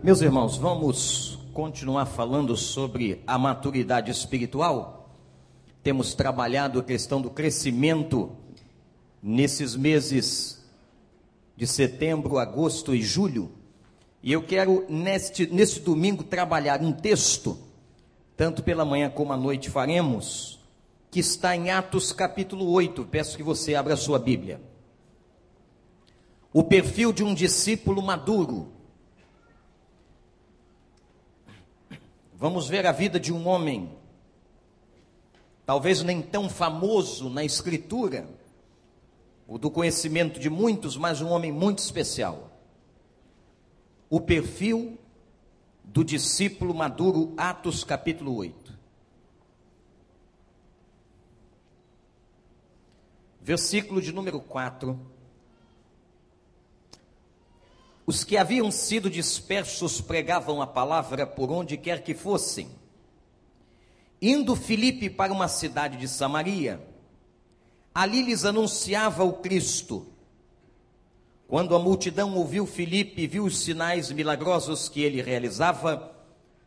Meus irmãos, vamos continuar falando sobre a maturidade espiritual. Temos trabalhado a questão do crescimento nesses meses de setembro, agosto e julho. E eu quero, neste, neste domingo, trabalhar um texto, tanto pela manhã como à noite faremos, que está em Atos capítulo 8. Peço que você abra a sua Bíblia. O perfil de um discípulo maduro. Vamos ver a vida de um homem, talvez nem tão famoso na Escritura, o do conhecimento de muitos, mas um homem muito especial. O perfil do discípulo maduro, Atos capítulo 8. Versículo de número 4. Os que haviam sido dispersos pregavam a palavra por onde quer que fossem. Indo Filipe para uma cidade de Samaria, ali lhes anunciava o Cristo. Quando a multidão ouviu Filipe e viu os sinais milagrosos que ele realizava,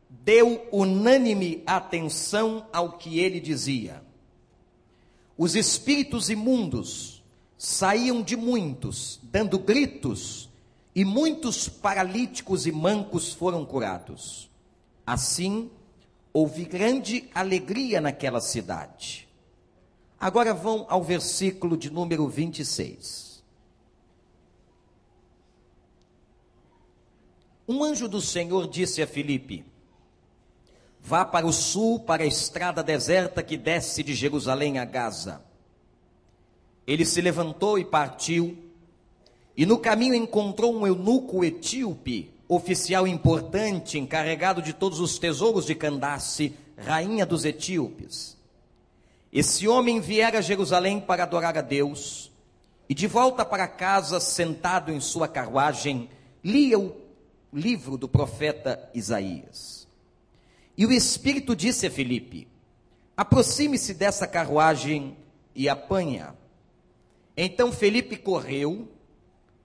deu unânime atenção ao que ele dizia. Os espíritos imundos saíam de muitos, dando gritos e muitos paralíticos e mancos foram curados. Assim, houve grande alegria naquela cidade. Agora vão ao versículo de número 26. Um anjo do Senhor disse a Filipe: Vá para o sul, para a estrada deserta que desce de Jerusalém a Gaza. Ele se levantou e partiu e no caminho encontrou um eunuco etíope, oficial importante, encarregado de todos os tesouros de Candace, rainha dos etíopes. Esse homem viera a Jerusalém para adorar a Deus, e de volta para casa, sentado em sua carruagem, lia o livro do profeta Isaías. E o Espírito disse a Filipe: aproxime-se dessa carruagem e apanha. Então Felipe correu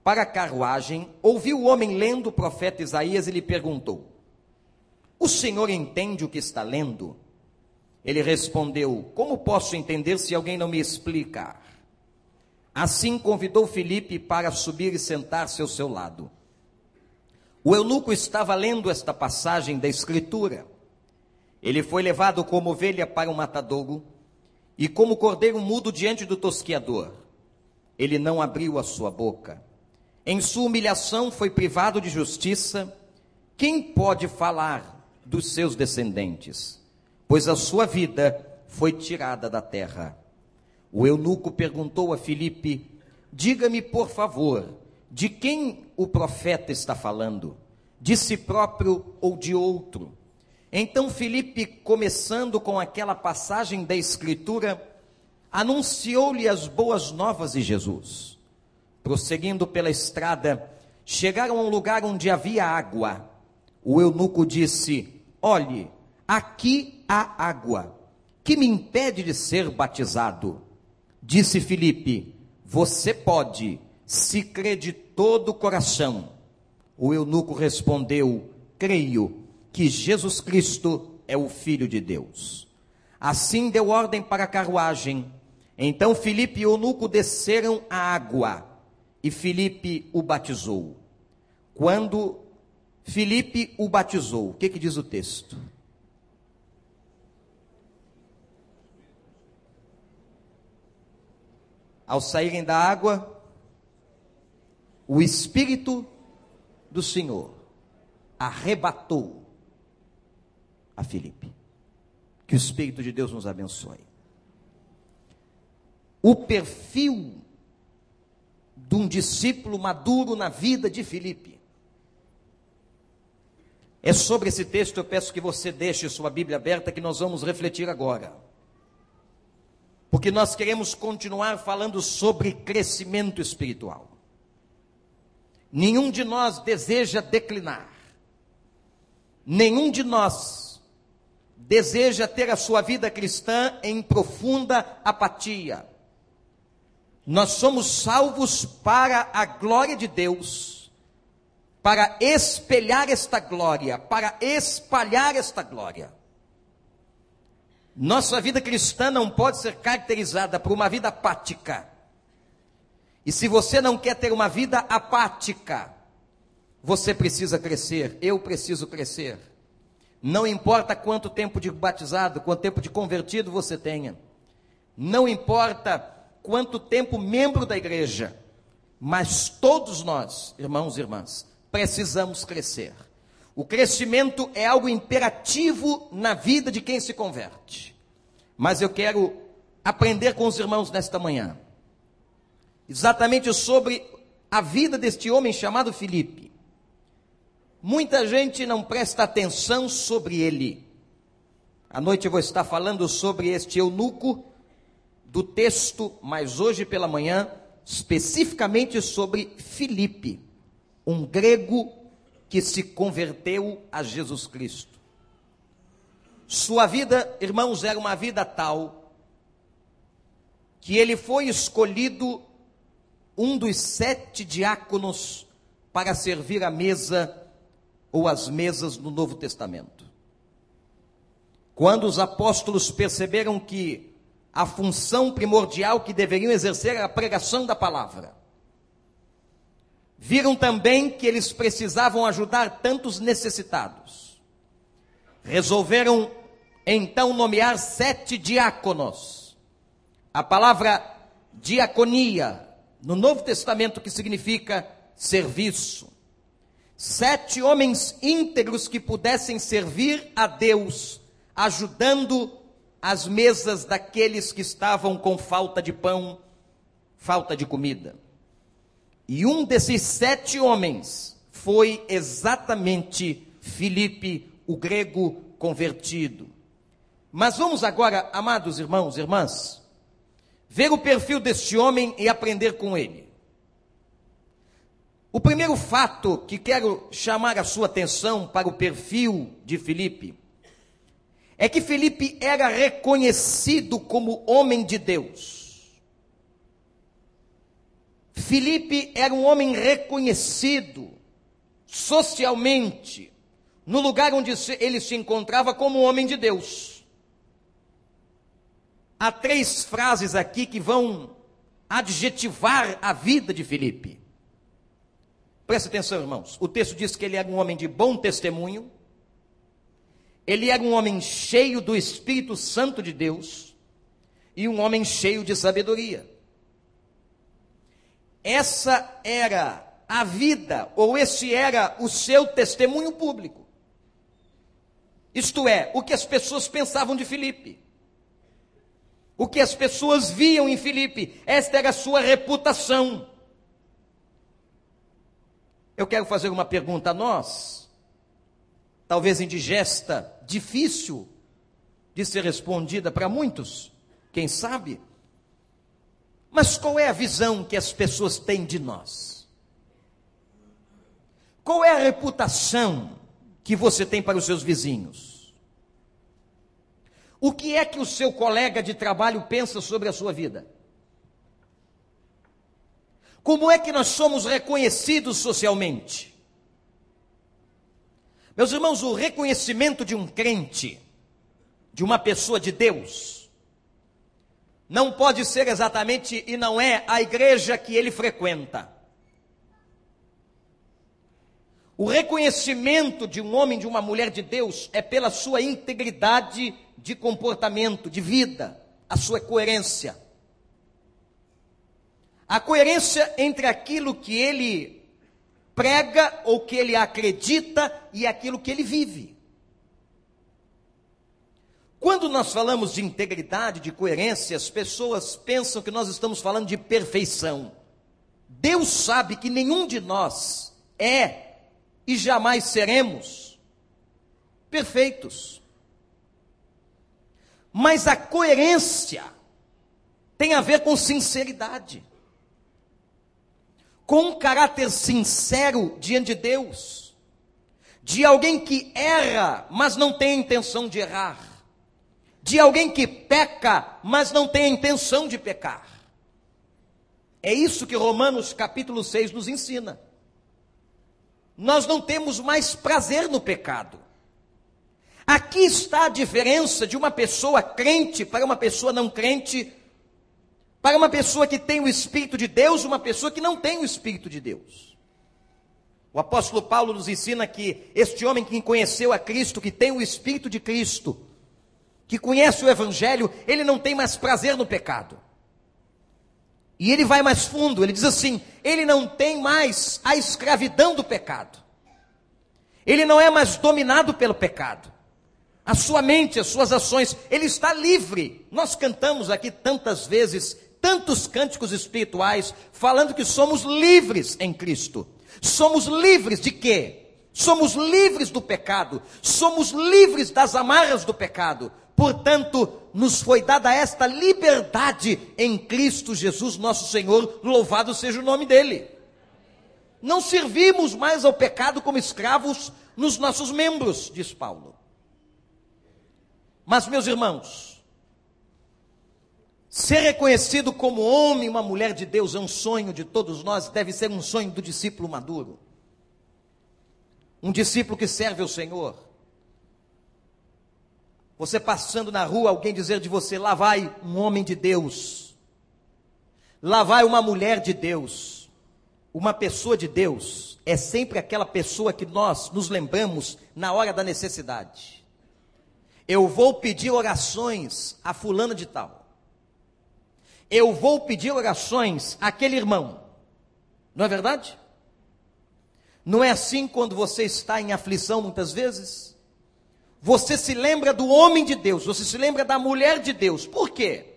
para a carruagem, ouviu o homem lendo o profeta Isaías e lhe perguntou: O senhor entende o que está lendo? Ele respondeu: Como posso entender se alguém não me explicar? Assim convidou Filipe para subir e sentar-se ao seu lado. O eunuco estava lendo esta passagem da Escritura. Ele foi levado como ovelha para o matadouro e como cordeiro mudo diante do tosquiador. Ele não abriu a sua boca. Em sua humilhação foi privado de justiça. Quem pode falar dos seus descendentes? Pois a sua vida foi tirada da terra. O eunuco perguntou a Filipe: Diga-me, por favor, de quem o profeta está falando? De si próprio ou de outro? Então Filipe, começando com aquela passagem da Escritura, anunciou-lhe as boas novas de Jesus. Prosseguindo pela estrada, chegaram a um lugar onde havia água. O eunuco disse: Olhe, aqui há água. Que me impede de ser batizado? Disse Filipe: Você pode, se crê de todo o coração. O eunuco respondeu: Creio que Jesus Cristo é o Filho de Deus. Assim deu ordem para a carruagem. Então Filipe e o eunuco desceram a água e Filipe o batizou. Quando Filipe o batizou, o que, que diz o texto? Ao saírem da água, o Espírito do Senhor arrebatou a Filipe. Que o Espírito de Deus nos abençoe. O perfil de um discípulo maduro na vida de Filipe. É sobre esse texto eu peço que você deixe sua Bíblia aberta que nós vamos refletir agora. Porque nós queremos continuar falando sobre crescimento espiritual. Nenhum de nós deseja declinar. Nenhum de nós deseja ter a sua vida cristã em profunda apatia nós somos salvos para a glória de Deus, para espelhar esta glória, para espalhar esta glória. Nossa vida cristã não pode ser caracterizada por uma vida apática. E se você não quer ter uma vida apática, você precisa crescer, eu preciso crescer. Não importa quanto tempo de batizado, quanto tempo de convertido você tenha. Não importa quanto tempo membro da igreja. Mas todos nós, irmãos e irmãs, precisamos crescer. O crescimento é algo imperativo na vida de quem se converte. Mas eu quero aprender com os irmãos nesta manhã, exatamente sobre a vida deste homem chamado Filipe. Muita gente não presta atenção sobre ele. À noite eu vou estar falando sobre este eunuco do texto, mas hoje pela manhã, especificamente sobre Filipe, um grego que se converteu a Jesus Cristo. Sua vida, irmãos, era uma vida tal que ele foi escolhido um dos sete diáconos para servir a mesa ou as mesas no Novo Testamento. Quando os apóstolos perceberam que a função primordial que deveriam exercer era a pregação da palavra, viram também que eles precisavam ajudar tantos necessitados. Resolveram então nomear sete diáconos. A palavra diaconia, no Novo Testamento, que significa serviço sete homens íntegros que pudessem servir a Deus, ajudando as mesas daqueles que estavam com falta de pão, falta de comida. E um desses sete homens foi exatamente Filipe, o grego convertido. Mas vamos agora, amados irmãos e irmãs, ver o perfil deste homem e aprender com ele. O primeiro fato que quero chamar a sua atenção para o perfil de Filipe é que Filipe era reconhecido como homem de Deus. Filipe era um homem reconhecido socialmente no lugar onde ele se encontrava como homem de Deus. Há três frases aqui que vão adjetivar a vida de Filipe. Preste atenção, irmãos. O texto diz que ele era um homem de bom testemunho, ele era um homem cheio do Espírito Santo de Deus e um homem cheio de sabedoria. Essa era a vida, ou esse era o seu testemunho público. Isto é, o que as pessoas pensavam de Filipe. O que as pessoas viam em Filipe, esta era a sua reputação. Eu quero fazer uma pergunta a nós, talvez indigesta, difícil de ser respondida para muitos, quem sabe? Mas qual é a visão que as pessoas têm de nós? Qual é a reputação que você tem para os seus vizinhos? O que é que o seu colega de trabalho pensa sobre a sua vida? Como é que nós somos reconhecidos socialmente? Meus irmãos, o reconhecimento de um crente, de uma pessoa de Deus, não pode ser exatamente e não é a igreja que ele frequenta. O reconhecimento de um homem, de uma mulher de Deus, é pela sua integridade de comportamento, de vida, a sua coerência. A coerência entre aquilo que ele prega ou que ele acredita e aquilo que ele vive. Quando nós falamos de integridade, de coerência, as pessoas pensam que nós estamos falando de perfeição. Deus sabe que nenhum de nós é e jamais seremos perfeitos. Mas a coerência tem a ver com sinceridade com um caráter sincero diante de Deus, de alguém que erra, mas não tem a intenção de errar, de alguém que peca, mas não tem a intenção de pecar. É isso que Romanos capítulo 6 nos ensina. nós não temos mais prazer no pecado. Aqui está a diferença de uma pessoa crente para uma pessoa não crente, para uma pessoa que tem o Espírito de Deus, uma pessoa que não tem o Espírito de Deus. O apóstolo Paulo nos ensina que este homem que conheceu a Cristo, que tem o Espírito de Cristo, que conhece o Evangelho, ele não tem mais prazer no pecado. E ele vai mais fundo, ele diz assim: ele não tem mais a escravidão do pecado. Ele não é mais dominado pelo pecado. A sua mente, as suas ações, ele está livre. Nós cantamos aqui tantas vezes, tantos cânticos espirituais, falando que somos livres em Cristo. Somos livres de quê? Somos livres do pecado, somos livres das amarras do pecado. Portanto, nos foi dada esta liberdade em Cristo Jesus, nosso Senhor, louvado seja o nome dele. Não servimos mais ao pecado como escravos nos nossos membros, diz Paulo. Mas, meus irmãos, ser reconhecido como homem, uma mulher de Deus, é um sonho de todos nós, deve ser um sonho do discípulo maduro. Um discípulo que serve ao Senhor. Você passando na rua, alguém dizer de você: lá vai um homem de Deus, lá vai uma mulher de Deus, uma pessoa de Deus, é sempre aquela pessoa que nós nos lembramos na hora da necessidade. Eu vou pedir orações a fulana de tal. Eu vou pedir orações àquele irmão. Não é verdade? Não é assim quando você está em aflição muitas vezes? Você se lembra do homem de Deus, você se lembra da mulher de Deus. Por quê?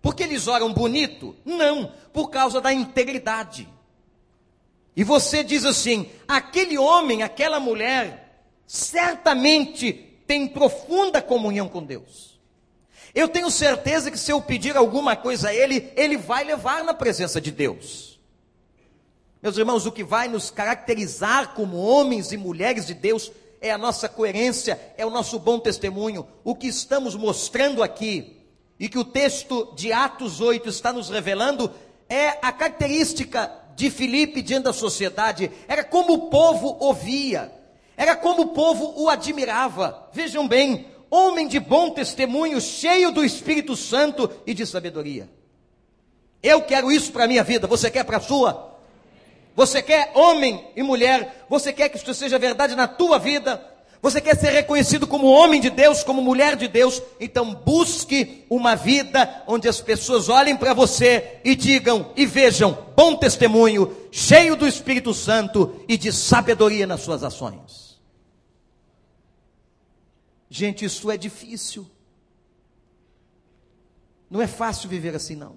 Porque eles oram bonito? Não, por causa da integridade. E você diz assim: aquele homem, aquela mulher, certamente tem profunda comunhão com Deus. Eu tenho certeza que se eu pedir alguma coisa a ele, ele vai levar na presença de Deus. Meus irmãos, o que vai nos caracterizar como homens e mulheres de Deus é a nossa coerência, é o nosso bom testemunho. O que estamos mostrando aqui e que o texto de Atos 8 está nos revelando é a característica de Filipe diante da sociedade, era como o povo ouvia, era como o povo o admirava. Vejam bem, homem de bom testemunho, cheio do Espírito Santo e de sabedoria. Eu quero isso para a minha vida, você quer para a sua? Você quer homem e mulher, você quer que isso seja verdade na tua vida, você quer ser reconhecido como homem de Deus, como mulher de Deus, então busque uma vida onde as pessoas olhem para você e digam e vejam bom testemunho, cheio do Espírito Santo e de sabedoria nas suas ações. Gente, isso é difícil. Não é fácil viver assim, não.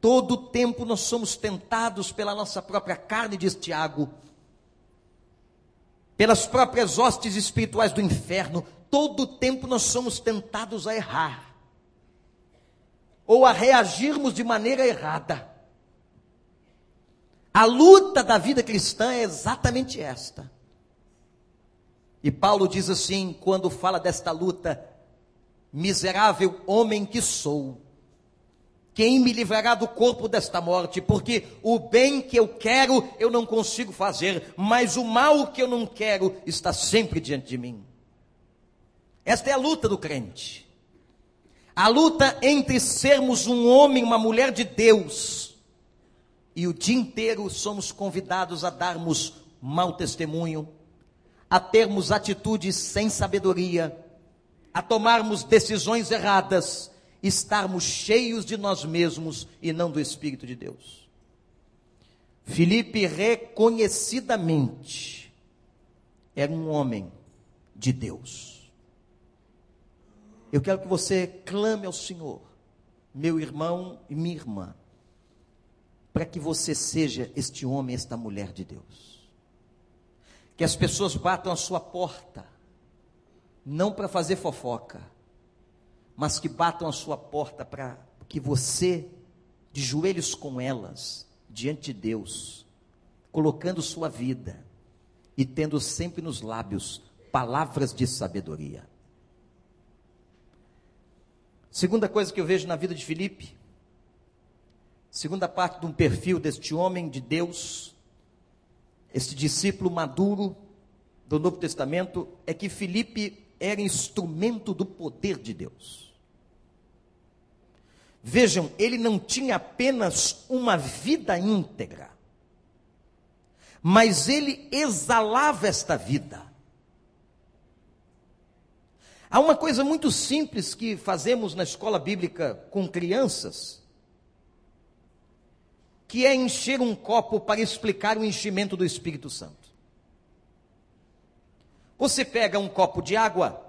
Todo tempo nós somos tentados pela nossa própria carne, diz Tiago, pelas próprias hostes espirituais do inferno. Todo tempo nós somos tentados a errar, ou a reagirmos de maneira errada. A luta da vida cristã é exatamente esta. E Paulo diz assim, quando fala desta luta: miserável homem que sou quem me livrará do corpo desta morte? Porque o bem que eu quero eu não consigo fazer, mas o mal que eu não quero está sempre diante de mim. Esta é a luta do crente. A luta entre sermos um homem, uma mulher de Deus, e o dia inteiro somos convidados a darmos mau testemunho, a termos atitudes sem sabedoria, a tomarmos decisões erradas estarmos cheios de nós mesmos e não do Espírito de Deus. Filipe reconhecidamente era um homem de Deus. Eu quero que você clame ao Senhor, meu irmão e minha irmã, para que você seja este homem, esta mulher de Deus. Que as pessoas batam a sua porta, não para fazer fofoca, mas que batam a sua porta para que você, de joelhos com elas, diante de Deus, colocando sua vida e tendo sempre nos lábios palavras de sabedoria. Segunda coisa que eu vejo na vida de Filipe, segunda parte de um perfil deste homem de Deus, este discípulo maduro do Novo Testamento, é que Filipe era instrumento do poder de Deus. Vejam, ele não tinha apenas uma vida íntegra, mas ele exalava esta vida. Há uma coisa muito simples que fazemos na escola bíblica com crianças, que é encher um copo para explicar o enchimento do Espírito Santo. Você pega um copo de água,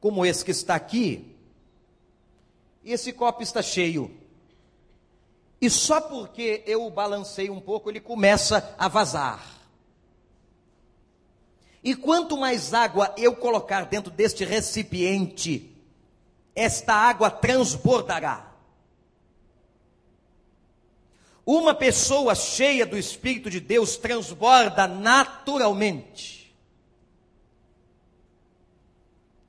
como esse que está aqui, e esse copo está cheio. E só porque eu o balancei um pouco, ele começa a vazar. E quanto mais água eu colocar dentro deste recipiente, esta água transbordará. Uma pessoa cheia do Espírito de Deus transborda naturalmente.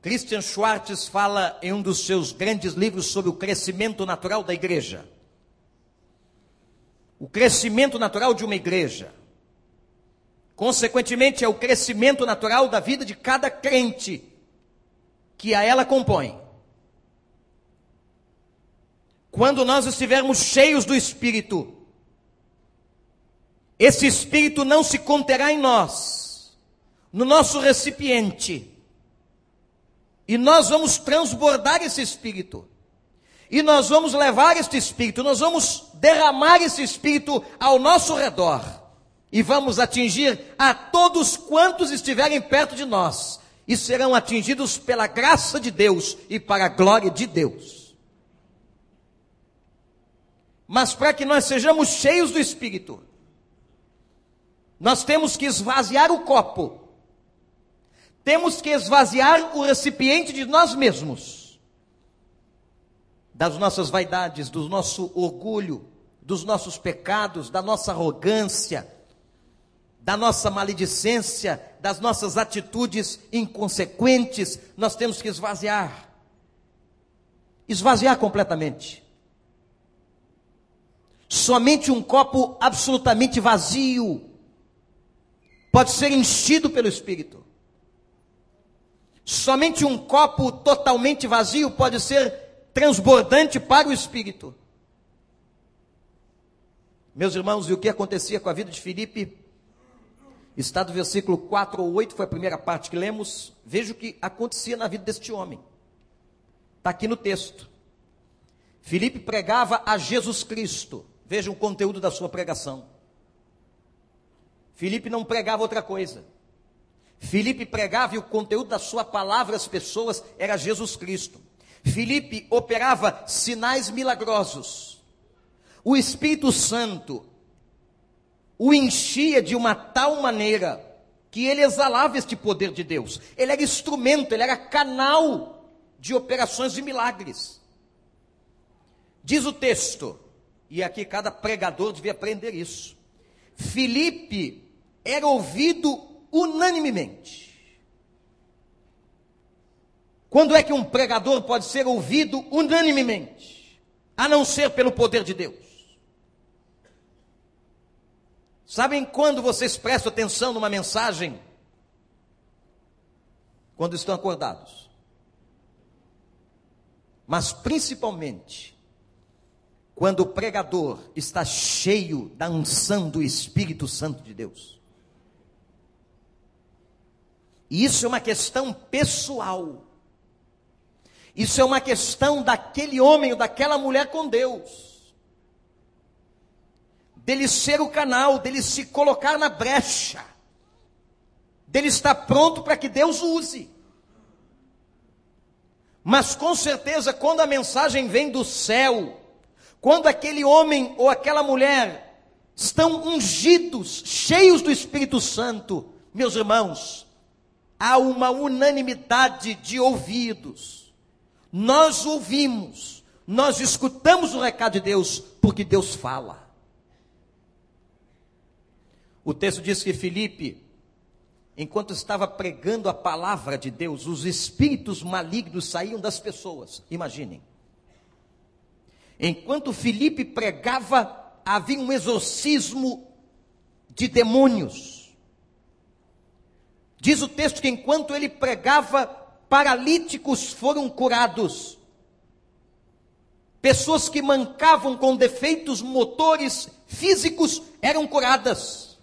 Christian Schwartz fala em um dos seus grandes livros sobre o crescimento natural da igreja. O crescimento natural de uma igreja. Consequentemente, é o crescimento natural da vida de cada crente que a ela compõe. Quando nós estivermos cheios do Espírito, esse Espírito não se conterá em nós, no nosso recipiente, e nós vamos transbordar esse Espírito, e nós vamos levar este Espírito, nós vamos derramar esse Espírito ao nosso redor. E vamos atingir a todos quantos estiverem perto de nós, e serão atingidos pela graça de Deus e para a glória de Deus. Mas para que nós sejamos cheios do Espírito, nós temos que esvaziar o copo, temos que esvaziar o recipiente de nós mesmos, das nossas vaidades, do nosso orgulho, dos nossos pecados, da nossa arrogância, da nossa maledicência, das nossas atitudes inconsequentes, nós temos que esvaziar. Esvaziar completamente. Somente um copo absolutamente vazio pode ser enchido pelo Espírito. Somente um copo totalmente vazio pode ser transbordante para o Espírito. Meus irmãos, e o que acontecia com a vida de Filipe? Está do versículo 4 ou 8, foi a primeira parte que lemos. Veja o que acontecia na vida deste homem. Está aqui no texto. Filipe pregava a Jesus Cristo. Veja o conteúdo da sua pregação. Filipe não pregava outra coisa. Filipe pregava e o conteúdo da sua palavra às pessoas era Jesus Cristo. Filipe operava sinais milagrosos. O Espírito Santo o enchia de uma tal maneira que ele exalava este poder de Deus. Ele era instrumento, ele era canal de operações de milagres. Diz o texto, e aqui cada pregador devia aprender isso. Filipe era ouvido unanimemente. Quando é que um pregador pode ser ouvido unanimemente? A não ser pelo poder de Deus. Sabem quando vocês prestam atenção numa mensagem? Quando estão acordados. Mas principalmente quando o pregador está cheio da unção do Espírito Santo de Deus. E isso é uma questão pessoal. Isso é uma questão daquele homem ou daquela mulher com Deus dele ser o canal, dele se colocar na brecha, dele estar pronto para que Deus use. Mas com certeza, quando a mensagem vem do céu, quando aquele homem ou aquela mulher estão ungidos, cheios do Espírito Santo, meus irmãos, há uma unanimidade de ouvidos. Nós ouvimos, nós escutamos o recado de Deus, porque Deus fala. O texto diz que Filipe, enquanto estava pregando a palavra de Deus, os espíritos malignos saíam das pessoas. Imaginem. Enquanto Filipe pregava, havia um exorcismo de demônios. Diz o texto que enquanto ele pregava, paralíticos foram curados. Pessoas que mancavam com defeitos motores físicos eram curadas.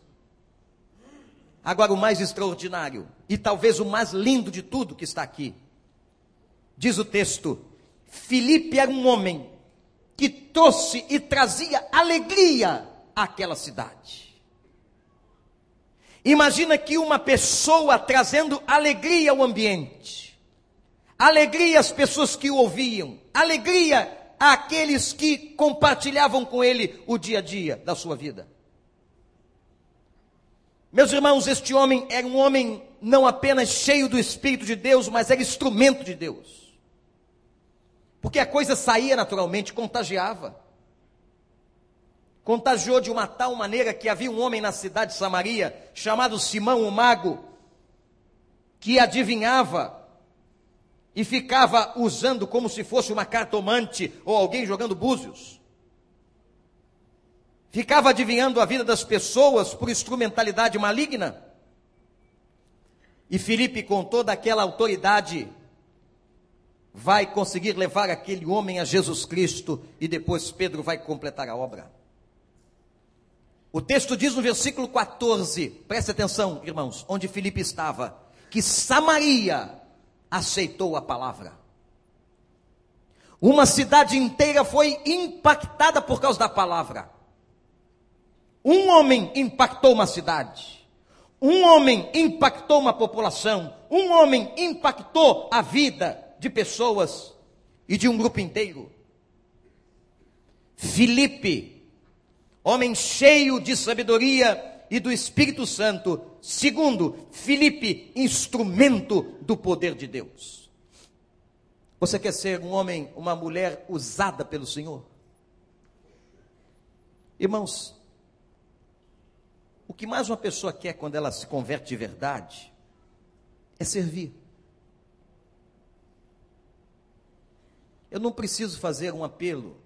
Agora, o mais extraordinário, e talvez o mais lindo de tudo que está aqui, diz o texto: Filipe era um homem que trouxe e trazia alegria àquela cidade. Imagina que uma pessoa trazendo alegria ao ambiente, alegria às pessoas que o ouviam, alegria àqueles que compartilhavam com ele o dia a dia da sua vida. Meus irmãos, este homem era um homem não apenas cheio do Espírito de Deus, mas era instrumento de Deus. Porque a coisa saía naturalmente, contagiava. Contagiou de uma tal maneira que havia um homem na cidade de Samaria, chamado Simão o Mago, que adivinhava e ficava usando como se fosse uma cartomante ou alguém jogando búzios. Ficava adivinhando a vida das pessoas por instrumentalidade maligna. E Filipe, com toda aquela autoridade, vai conseguir levar aquele homem a Jesus Cristo e depois Pedro vai completar a obra. O texto diz no versículo 14, preste atenção, irmãos, onde Filipe estava, que Samaria aceitou a palavra. Uma cidade inteira foi impactada por causa da palavra. Um homem impactou uma cidade. Um homem impactou uma população. Um homem impactou a vida de pessoas e de um grupo inteiro. Filipe, homem cheio de sabedoria e do Espírito Santo, Segundo, Filipe, instrumento do poder de Deus. Você quer ser um homem, uma mulher usada pelo Senhor? Irmãos, o que mais uma pessoa quer quando ela se converte de verdade é servir. Eu não preciso fazer um apelo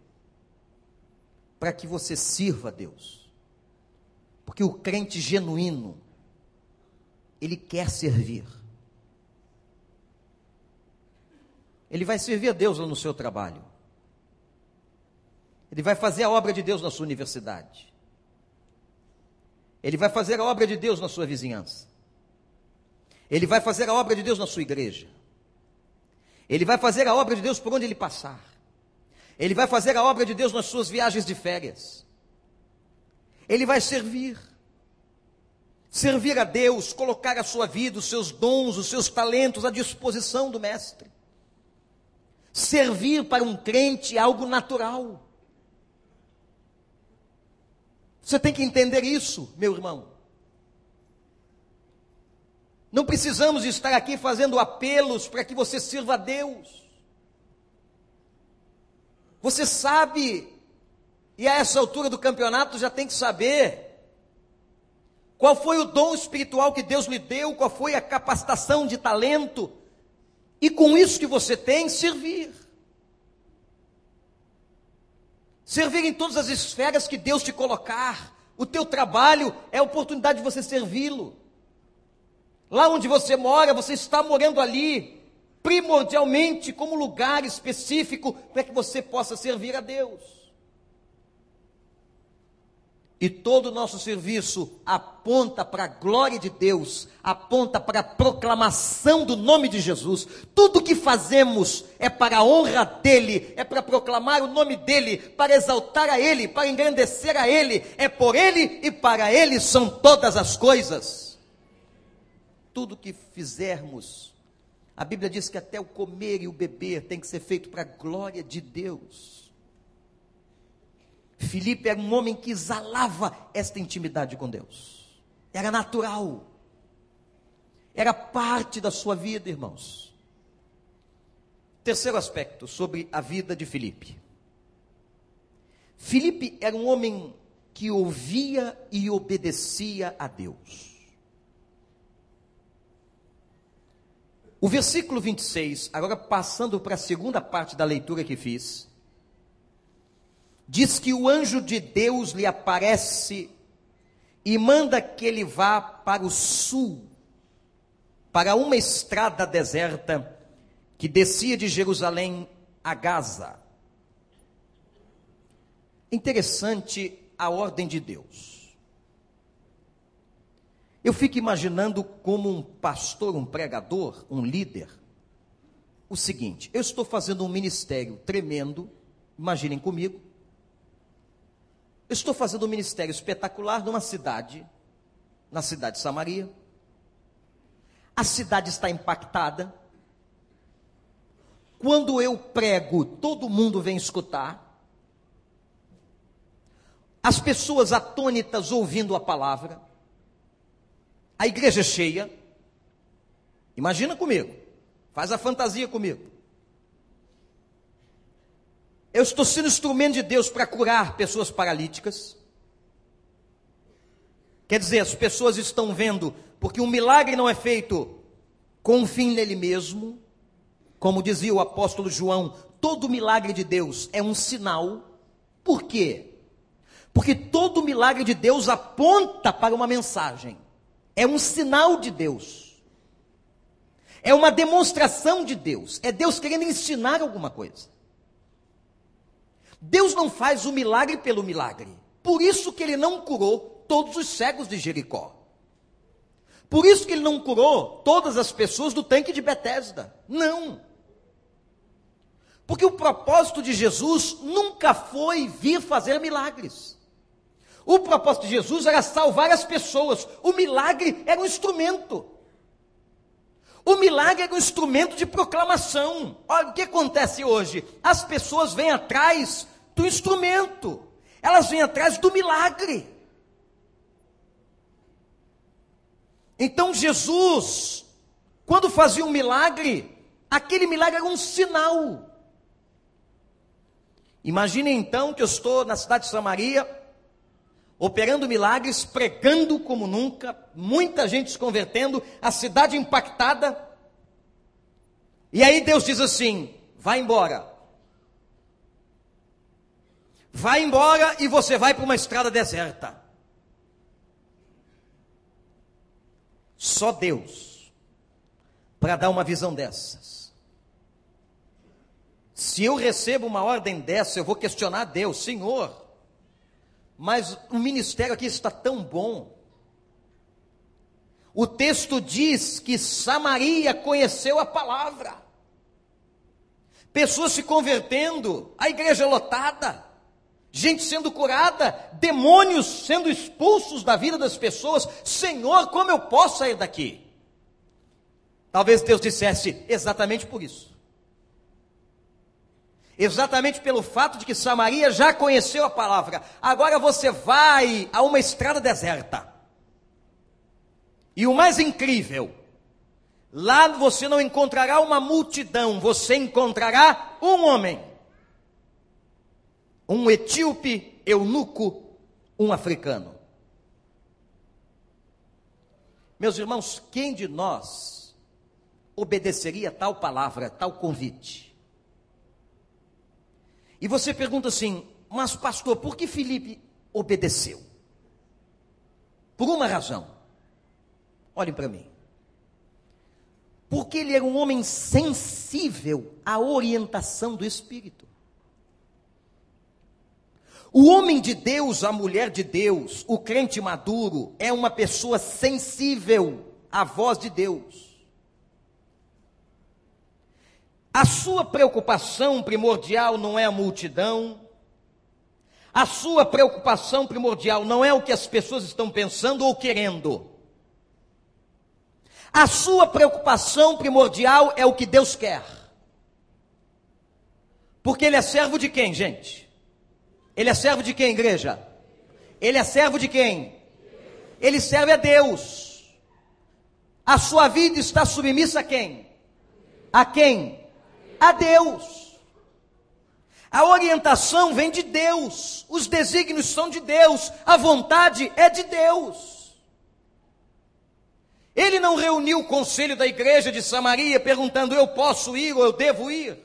para que você sirva a Deus. Porque o crente genuíno, ele quer servir. Ele vai servir a Deus no seu trabalho. Ele vai fazer a obra de Deus na sua universidade. Ele vai fazer a obra de Deus na sua vizinhança. Ele vai fazer a obra de Deus na sua igreja. Ele vai fazer a obra de Deus por onde ele passar. Ele vai fazer a obra de Deus nas suas viagens de férias. Ele vai servir. Servir a Deus, colocar a sua vida, os seus dons, os seus talentos à disposição do Mestre. Servir para um crente é algo natural. Você tem que entender isso, meu irmão. Não precisamos estar aqui fazendo apelos para que você sirva a Deus. Você sabe, e a essa altura do campeonato já tem que saber, qual foi o dom espiritual que Deus lhe deu? Qual foi a capacitação de talento? E com isso que você tem, servir. Servir em todas as esferas que Deus te colocar. O teu trabalho é a oportunidade de você servi-lo. Lá onde você mora, você está morando ali, primordialmente como lugar específico para que você possa servir a Deus. E todo o nosso serviço aponta para a glória de Deus, aponta para a proclamação do nome de Jesus. Tudo que fazemos é para a honra dEle, é para proclamar o nome dEle, para exaltar a Ele, para engrandecer a Ele. É por Ele e para Ele são todas as coisas. Tudo que fizermos, a Bíblia diz que até o comer e o beber tem que ser feito para a glória de Deus. Filipe era um homem que exalava esta intimidade com Deus. Era natural. Era parte da sua vida, irmãos. Terceiro aspecto sobre a vida de Filipe. Filipe era um homem que ouvia e obedecia a Deus. O versículo 26, agora passando para a segunda parte da leitura que fiz, diz que o anjo de Deus lhe aparece e manda que ele vá para o sul, para uma estrada deserta que descia de Jerusalém a Gaza. Interessante a ordem de Deus. Eu fico imaginando como um pastor, um pregador, um líder, o seguinte: eu estou fazendo um ministério tremendo, imaginem comigo. Eu estou fazendo um ministério espetacular numa cidade, na cidade de Samaria. A cidade está impactada. Quando eu prego, todo mundo vem escutar. As pessoas atônitas ouvindo a palavra. A igreja é cheia. Imagina comigo. Faz a fantasia comigo. Eu estou sendo instrumento de Deus para curar pessoas paralíticas. Quer dizer, as pessoas estão vendo, porque um milagre não é feito com um fim nele mesmo. Como dizia o apóstolo João, todo milagre de Deus é um sinal. Por quê? Porque todo milagre de Deus aponta para uma mensagem. É um sinal de Deus. É uma demonstração de Deus. É Deus querendo ensinar alguma coisa. Deus não faz o milagre pelo milagre. Por isso que ele não curou todos os cegos de Jericó. Por isso que ele não curou todas as pessoas do tanque de Betesda. Não. Porque o propósito de Jesus nunca foi vir fazer milagres. O propósito de Jesus era salvar as pessoas. O milagre era um instrumento. O milagre é um instrumento de proclamação. Olha o que acontece hoje. As pessoas vêm atrás do instrumento. Elas vêm atrás do milagre. Então Jesus, quando fazia um milagre, aquele milagre era um sinal. Imagine então que eu estou na cidade de Samaria, operando milagres, pregando como nunca, muita gente se convertendo, a cidade impactada. E aí Deus diz assim: vai embora. Vai embora e você vai para uma estrada deserta. Só Deus para dar uma visão dessas. Se eu recebo uma ordem dessa, eu vou questionar Deus, Senhor, mas o ministério aqui está tão bom. O texto diz que Samaria conheceu a palavra. Pessoas se convertendo, a igreja lotada, gente sendo curada, demônios sendo expulsos da vida das pessoas. Senhor, como eu posso sair daqui? Talvez Deus dissesse exatamente por isso. Exatamente pelo fato de que Samaria já conheceu a palavra. Agora você vai a uma estrada deserta. E o mais incrível, lá você não encontrará uma multidão, você encontrará um homem. Um etíope, eunuco, um africano. Meus irmãos, quem de nós obedeceria tal palavra, tal convite? E você pergunta assim, mas pastor, por que Felipe obedeceu? Por uma razão. Olhem para mim. Porque ele era um homem sensível à orientação do Espírito. O homem de Deus, a mulher de Deus, o crente maduro, é uma pessoa sensível à voz de Deus. A sua preocupação primordial não é a multidão. A sua preocupação primordial não é o que as pessoas estão pensando ou querendo. A sua preocupação primordial é o que Deus quer. Porque ele é servo de quem, gente? Ele é servo de quem, igreja? Ele é servo de quem? Ele serve a Deus. A sua vida está submissa a quem? A quem? A Deus. A orientação vem de Deus, os desígnios são de Deus, a vontade é de Deus. Ele não reuniu o conselho da igreja de Samaria perguntando: eu posso ir ou eu devo ir?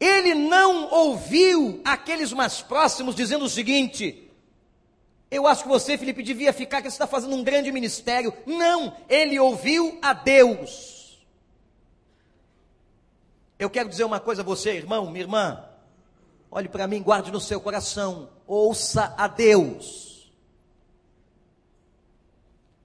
Ele não ouviu aqueles mais próximos dizendo o seguinte: Eu acho que você, Felipe, devia ficar, que você está fazendo um grande ministério. Não, ele ouviu a Deus. Eu quero dizer uma coisa a você, irmão, minha irmã. Olhe para mim, guarde no seu coração. Ouça a Deus.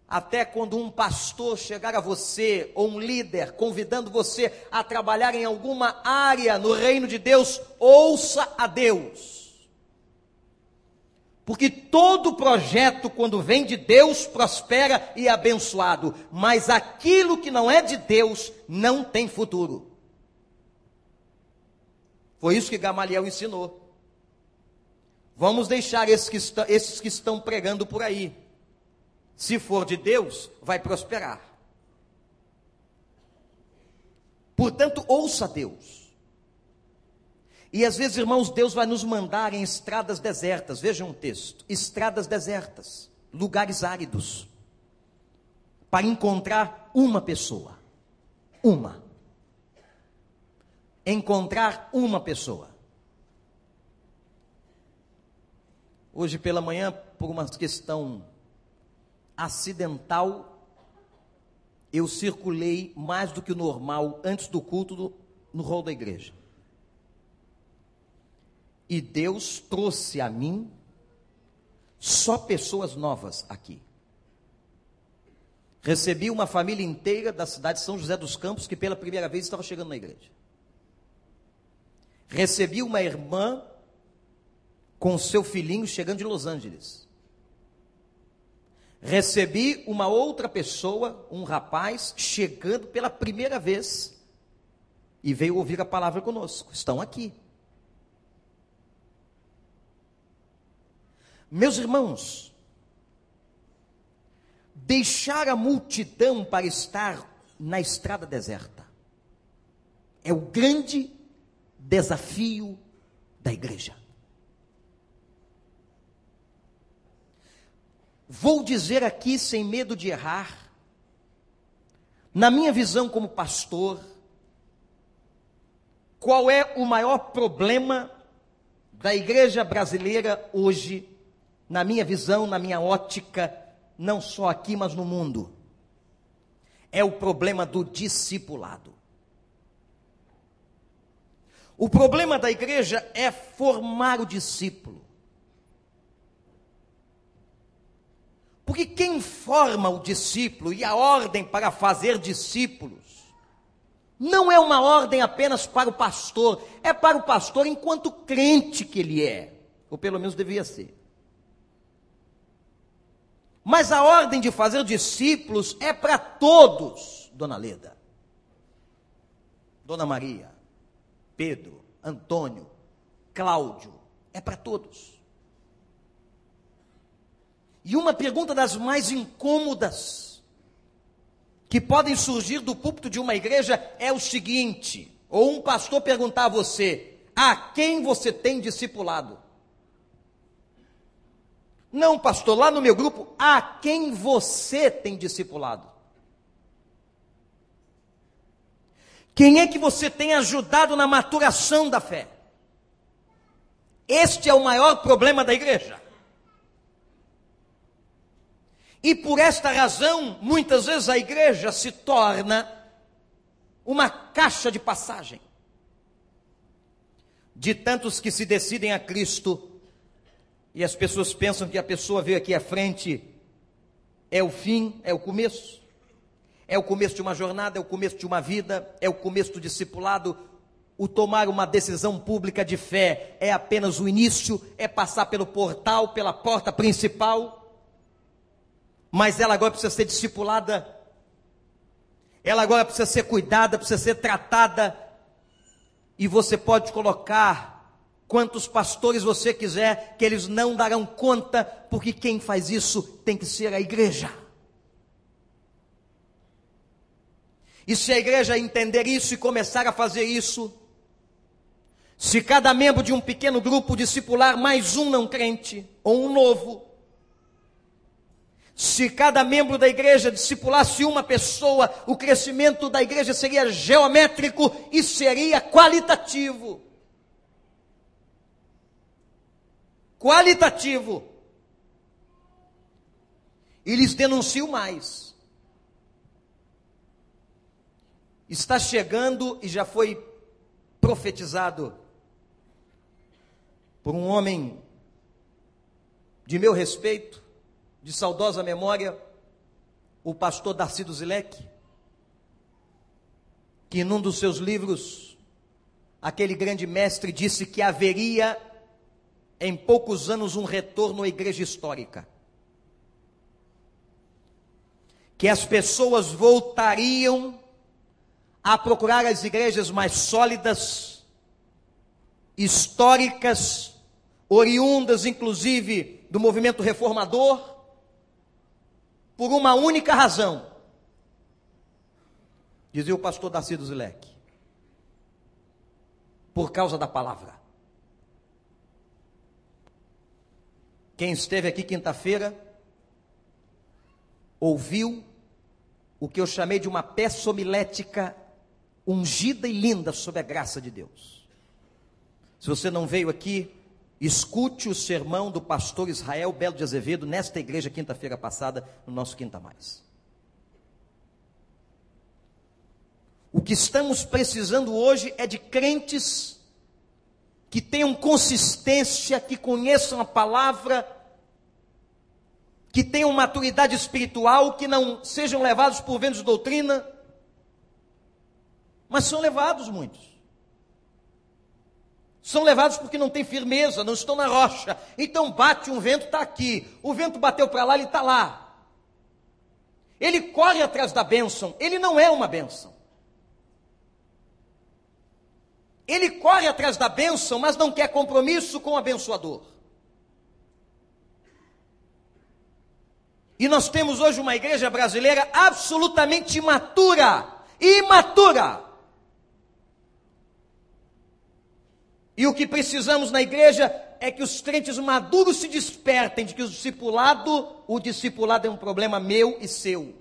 Até quando um pastor chegar a você, ou um líder, convidando você a trabalhar em alguma área no reino de Deus, ouça a Deus. Porque todo projeto, quando vem de Deus, prospera e é abençoado. Mas aquilo que não é de Deus não tem futuro. Foi isso que Gamaliel ensinou. Vamos deixar esses que, está, esses que estão pregando por aí. Se for de Deus, vai prosperar. Portanto, ouça Deus. E às vezes, irmãos, Deus vai nos mandar em estradas desertas. Vejam um texto: estradas desertas, lugares áridos, para encontrar uma pessoa. Uma. Encontrar uma pessoa. Hoje pela manhã, por uma questão acidental, eu circulei mais do que o normal antes do culto no hall da igreja. E Deus trouxe a mim só pessoas novas aqui. Recebi uma família inteira da cidade de São José dos Campos que pela primeira vez estava chegando na igreja. Recebi uma irmã com seu filhinho chegando de Los Angeles. Recebi uma outra pessoa, um rapaz, chegando pela primeira vez e veio ouvir a palavra conosco. Estão aqui. Meus irmãos, deixar a multidão para estar na estrada deserta é o grande desafio da igreja. Vou dizer aqui, sem medo de errar, na minha visão como pastor, qual é o maior problema da igreja brasileira hoje na minha visão, na minha ótica, não só aqui, mas no mundo, é o problema do discipulado. O problema da igreja é formar o discípulo. Porque quem forma o discípulo e a ordem para fazer discípulos, não é uma ordem apenas para o pastor, é para o pastor enquanto crente que ele é, ou pelo menos devia ser. Mas a ordem de fazer discípulos é para todos, Dona Leda, Dona Maria, Pedro, Antônio, Cláudio, é para todos. E uma pergunta das mais incômodas que podem surgir do púlpito de uma igreja é o seguinte: ou um pastor perguntar a você, a quem você tem discipulado? Não, pastor, lá no meu grupo, a quem você tem discipulado? Quem é que você tem ajudado na maturação da fé? Este é o maior problema da igreja. E por esta razão, muitas vezes a igreja se torna uma caixa de passagem de tantos que se decidem a Cristo e as pessoas pensam que a pessoa veio aqui à frente é o fim, é o começo. É o começo de uma jornada, é o começo de uma vida, é o começo do discipulado. O tomar uma decisão pública de fé é apenas o início, é passar pelo portal, pela porta principal. Mas ela agora precisa ser discipulada. Ela agora precisa ser cuidada, precisa ser tratada. E você pode colocar quantos pastores você quiser, que eles não darão conta, porque quem faz isso tem que ser a igreja. E se a igreja entender isso e começar a fazer isso, se cada membro de um pequeno grupo discipular mais um não crente, ou um novo, se cada membro da igreja discipulasse uma pessoa, o crescimento da igreja seria geométrico e seria qualitativo. qualitativo. E lhes denuncio mais. Está chegando e já foi profetizado por um homem de meu respeito, de saudosa memória, o pastor Darcy Zilek, que num dos seus livros, aquele grande mestre disse que haveria em poucos anos um retorno à igreja histórica. Que as pessoas voltariam a procurar as igrejas mais sólidas, históricas, oriundas inclusive do movimento reformador, por uma única razão. Dizia o pastor Darcy Zilek. Por causa da palavra. Quem esteve aqui quinta-feira ouviu o que eu chamei de uma peça homilética ungida e linda sob a graça de Deus. Se você não veio aqui, escute o sermão do pastor Israel Belo de Azevedo nesta igreja quinta-feira passada, no nosso Quinta Mais. O que estamos precisando hoje é de crentes que tenham consistência, que conheçam a palavra, que tenham maturidade espiritual, que não sejam levados por ventos de doutrina, mas são levados muitos. São levados porque não têm firmeza, não estão na rocha. Então bate um vento, está aqui. O vento bateu para lá, ele está lá. Ele corre atrás da bênção. Ele não é uma bênção. Ele corre atrás da bênção, mas não quer compromisso com o abençoador. E nós temos hoje uma igreja brasileira absolutamente imatura. Imatura. E o que precisamos na igreja é que os crentes maduros se despertem de que o discipulado, o discipulado é um problema meu e seu.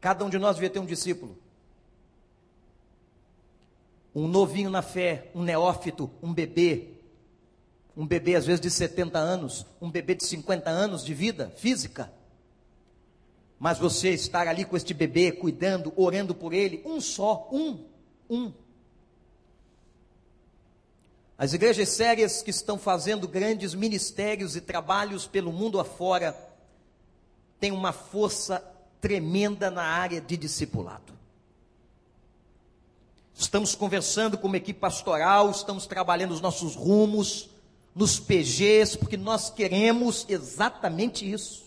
Cada um de nós devia ter um discípulo. Um novinho na fé, um neófito, um bebê. Um bebê às vezes de 70 anos, um bebê de 50 anos de vida física. Mas você estar ali com este bebê, cuidando, orando por ele, um só, um um. As igrejas sérias que estão fazendo grandes ministérios e trabalhos pelo mundo afora têm uma força tremenda na área de discipulado. Estamos conversando com uma equipe pastoral, estamos trabalhando os nossos rumos, nos PGs, porque nós queremos exatamente isso.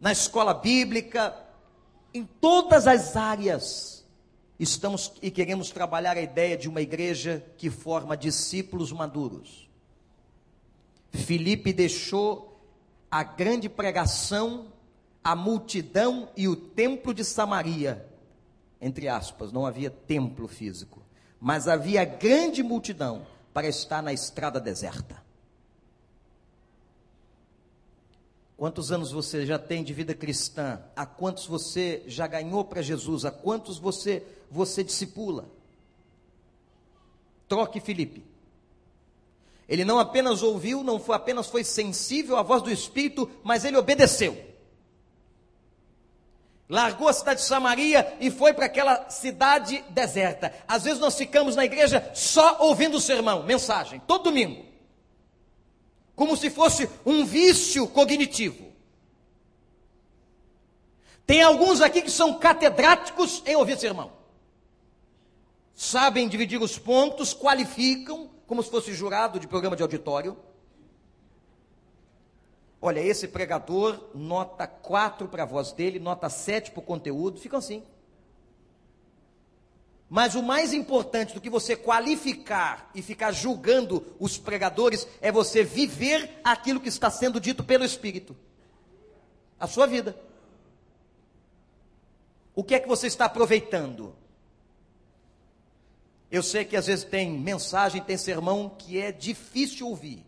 Na escola bíblica, em todas as áreas, estamos e queremos trabalhar a ideia de uma igreja que forma discípulos maduros. Filipe deixou a grande pregação, a multidão e o templo de Samaria. Entre aspas, não havia templo físico, mas havia grande multidão para estar na estrada deserta. Quantos anos você já tem de vida cristã? A quantos você já ganhou para Jesus? A quantos você você discipula? Troque Felipe. Ele não apenas ouviu, não foi apenas foi sensível à voz do Espírito, mas ele obedeceu. Largou a cidade de Samaria e foi para aquela cidade deserta. Às vezes nós ficamos na igreja só ouvindo o sermão, mensagem, todo domingo como se fosse um vício cognitivo. Tem alguns aqui que são catedráticos em ouvir sermão. Sabem dividir os pontos, qualificam, como se fosse jurado de programa de auditório. Olha, esse pregador, nota 4 para a voz dele, nota 7 para o conteúdo, ficam assim. Mas o mais importante do que você qualificar e ficar julgando os pregadores é você viver aquilo que está sendo dito pelo Espírito. A sua vida. O que é que você está aproveitando? Eu sei que às vezes tem mensagem, tem sermão que é difícil ouvir.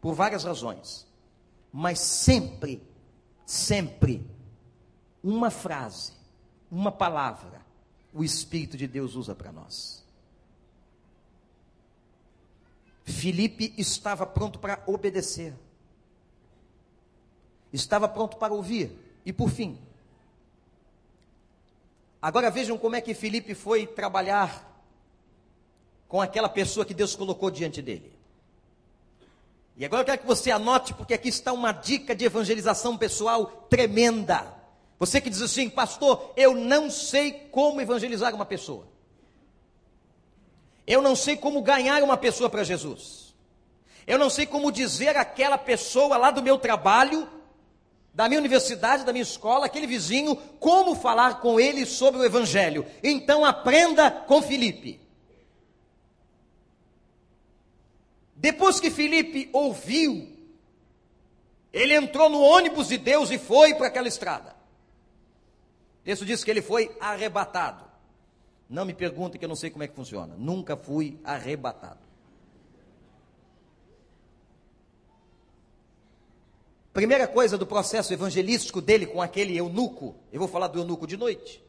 Por várias razões. Mas sempre, sempre, uma frase, uma palavra, o Espírito de Deus usa para nós. Filipe estava pronto para obedecer. Estava pronto para ouvir. E por fim, agora vejam como é que Filipe foi trabalhar com aquela pessoa que Deus colocou diante dele. E agora eu quero que você anote, porque aqui está uma dica de evangelização pessoal tremenda. Você que diz assim, pastor, eu não sei como evangelizar uma pessoa. Eu não sei como ganhar uma pessoa para Jesus. Eu não sei como dizer àquela pessoa lá do meu trabalho, da minha universidade, da minha escola, aquele vizinho, como falar com ele sobre o Evangelho. Então aprenda com Felipe. Depois que Felipe ouviu, ele entrou no ônibus de Deus e foi para aquela estrada. Isso diz que ele foi arrebatado. Não me pergunte que eu não sei como é que funciona. Nunca fui arrebatado. Primeira coisa do processo evangelístico dele com aquele eunuco, eu vou falar do eunuco de noite.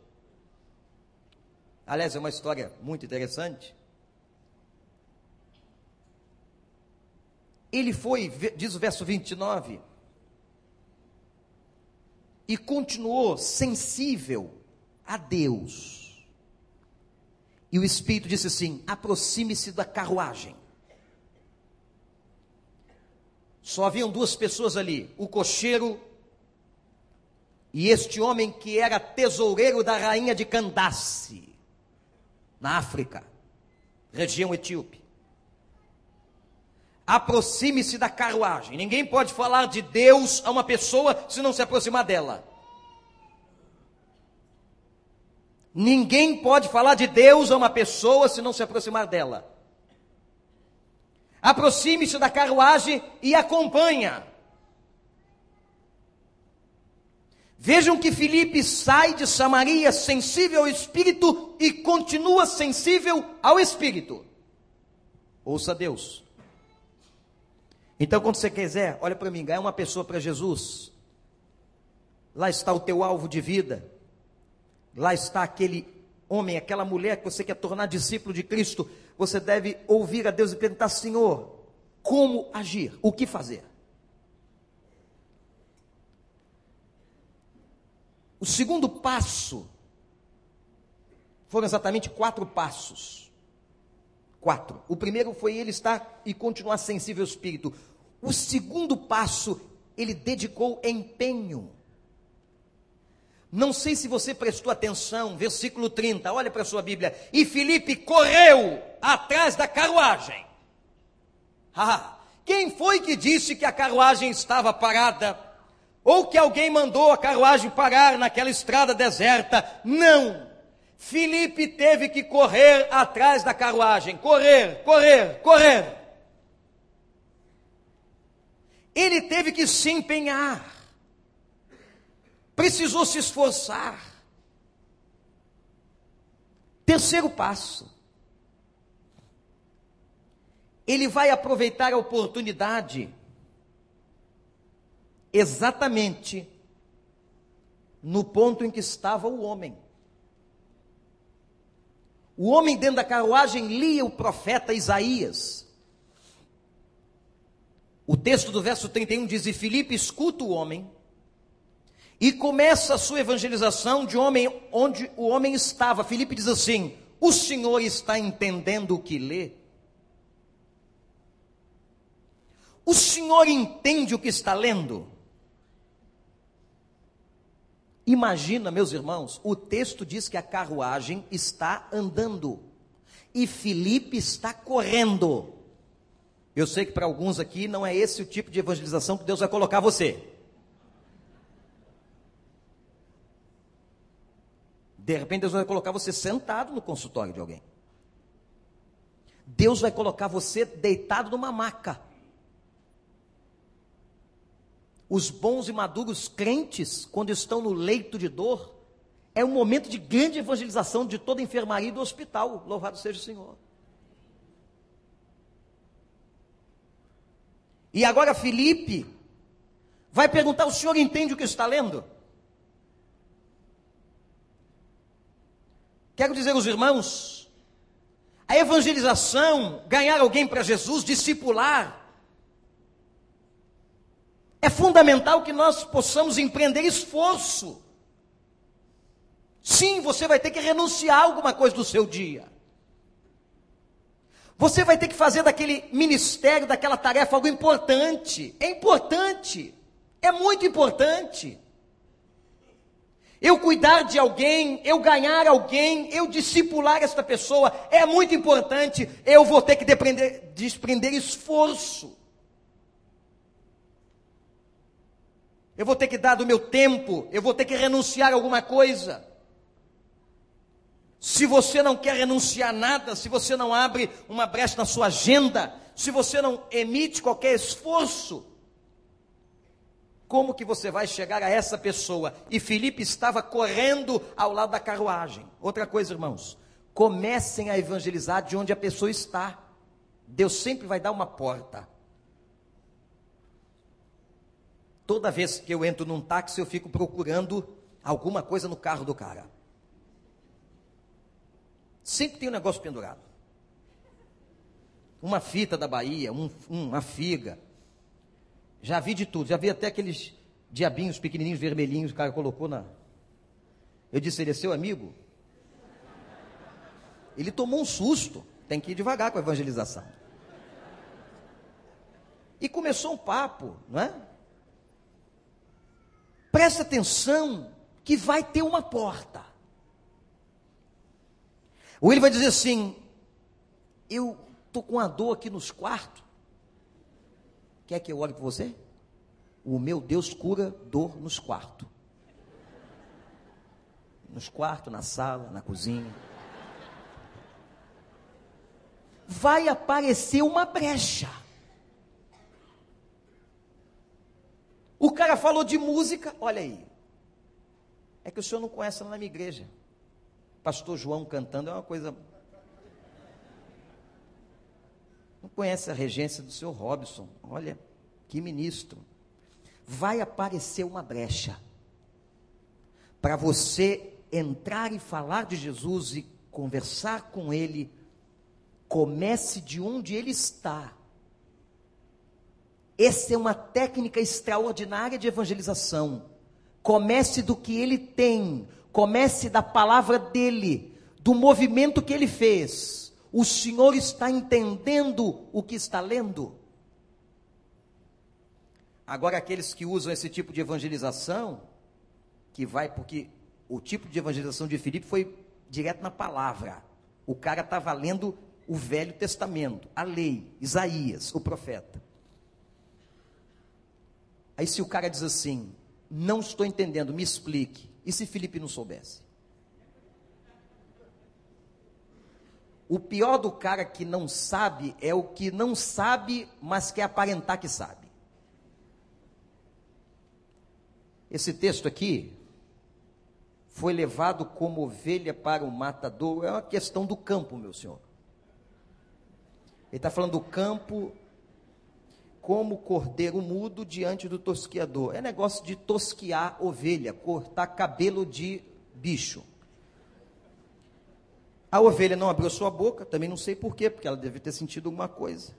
Aliás, é uma história muito interessante. Ele foi, diz o verso 29, e continuou sensível a Deus e o Espírito disse assim: aproxime-se da carruagem. Só haviam duas pessoas ali: o cocheiro e este homem que era tesoureiro da rainha de Candace, na África, região etíope. Aproxime-se da carruagem. Ninguém pode falar de Deus a uma pessoa se não se aproximar dela. Ninguém pode falar de Deus a uma pessoa se não se aproximar dela. Aproxime-se da carruagem e acompanha. Vejam que Filipe sai de Samaria sensível ao Espírito e continua sensível ao Espírito. Ouça Deus. Então, quando você quiser, olha para mim, ganhar uma pessoa para Jesus. Lá está o teu alvo de vida. Lá está aquele homem, aquela mulher que você quer tornar discípulo de Cristo. Você deve ouvir a Deus e perguntar: Senhor, como agir? O que fazer? O segundo passo foram exatamente quatro passos. Quatro. O primeiro foi ele estar e continuar sensível ao Espírito. O segundo passo, ele dedicou empenho. Não sei se você prestou atenção, versículo 30, olha para a sua Bíblia. E Felipe correu atrás da carruagem. Ah, quem foi que disse que a carruagem estava parada? Ou que alguém mandou a carruagem parar naquela estrada deserta? Não. Felipe teve que correr atrás da carruagem. Correr, correr, correr. Ele teve que se empenhar precisou se esforçar. Terceiro passo. Ele vai aproveitar a oportunidade exatamente no ponto em que estava o homem. O homem dentro da carruagem lia o profeta Isaías. O texto do verso 31 diz: E Filipe escuta o homem e começa a sua evangelização de homem onde o homem estava. Filipe diz assim: O senhor está entendendo o que lê? O senhor entende o que está lendo? Imagina, meus irmãos, o texto diz que a carruagem está andando e Filipe está correndo. Eu sei que para alguns aqui não é esse o tipo de evangelização que Deus vai colocar você. De repente Deus vai colocar você sentado no consultório de alguém. Deus vai colocar você deitado numa maca. Os bons e maduros crentes, quando estão no leito de dor, é um momento de grande evangelização de toda a enfermaria do hospital. Louvado seja o Senhor. E agora Felipe vai perguntar: o senhor entende o que está lendo? Quero dizer aos irmãos, A evangelização, ganhar alguém para Jesus, discipular, é fundamental que nós possamos empreender esforço. Sim, você vai ter que renunciar a alguma coisa do seu dia. Você vai ter que fazer daquele ministério, daquela tarefa algo importante. É importante. É muito importante. Eu cuidar de alguém, eu ganhar alguém, eu discipular esta pessoa, é muito importante. Eu vou ter que desprender, esforço. Eu vou ter que dar do meu tempo, eu vou ter que renunciar a alguma coisa. Se você não quer renunciar a nada, se você não abre uma brecha na sua agenda, se você não emite qualquer esforço, como que você vai chegar a essa pessoa? E Felipe estava correndo ao lado da carruagem. Outra coisa, irmãos, comecem a evangelizar de onde a pessoa está. Deus sempre vai dar uma porta. Toda vez que eu entro num táxi, eu fico procurando alguma coisa no carro do cara. Sempre tem um negócio pendurado. Uma fita da Bahia, um, uma figa. Já vi de tudo. Já vi até aqueles diabinhos pequenininhos, vermelhinhos, que o cara colocou na. Eu disse, ele é seu amigo? Ele tomou um susto. Tem que ir devagar com a evangelização. E começou um papo, não é? Presta atenção que vai ter uma porta. O ele vai dizer assim: Eu estou com uma dor aqui nos quartos. Quer que eu olhe para você? O meu Deus cura dor nos quartos. Nos quartos, na sala, na cozinha. Vai aparecer uma brecha. O cara falou de música, olha aí. É que o senhor não conhece lá na minha igreja. Pastor João cantando é uma coisa. Não conhece a regência do senhor Robson. Olha, que ministro. Vai aparecer uma brecha para você entrar e falar de Jesus e conversar com ele. Comece de onde ele está essa é uma técnica extraordinária de evangelização. Comece do que ele tem, comece da palavra dele, do movimento que ele fez. O Senhor está entendendo o que está lendo? Agora, aqueles que usam esse tipo de evangelização, que vai porque o tipo de evangelização de Filipe foi direto na palavra. O cara estava lendo o Velho Testamento, a lei, Isaías, o profeta. Aí se o cara diz assim, não estou entendendo, me explique. E se Felipe não soubesse? O pior do cara que não sabe é o que não sabe, mas quer aparentar que sabe. Esse texto aqui foi levado como ovelha para o matador, é uma questão do campo, meu senhor. Ele está falando do campo como cordeiro mudo diante do tosquiador. É negócio de tosquiar ovelha, cortar cabelo de bicho. A ovelha não abriu sua boca, também não sei porquê, porque ela deve ter sentido alguma coisa.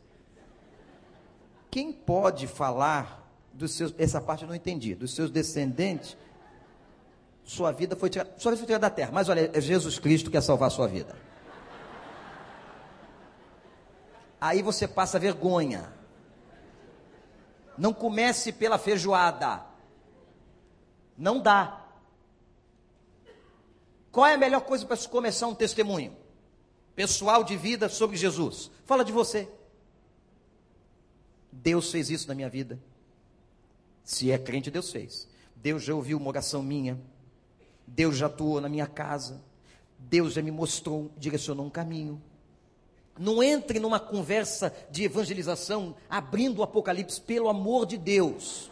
Quem pode falar dos seus, essa parte eu não entendi, dos seus descendentes, sua vida foi tirada, sua vida foi tirada da terra, mas olha, é Jesus Cristo que quer salvar a sua vida. Aí você passa vergonha. Não comece pela feijoada. Não dá. Qual é a melhor coisa para se começar um testemunho? Pessoal de vida sobre Jesus. Fala de você. Deus fez isso na minha vida. Se é crente, Deus fez. Deus já ouviu uma oração minha. Deus já atuou na minha casa. Deus já me mostrou, direcionou um caminho. Não entre numa conversa de evangelização abrindo o Apocalipse, pelo amor de Deus.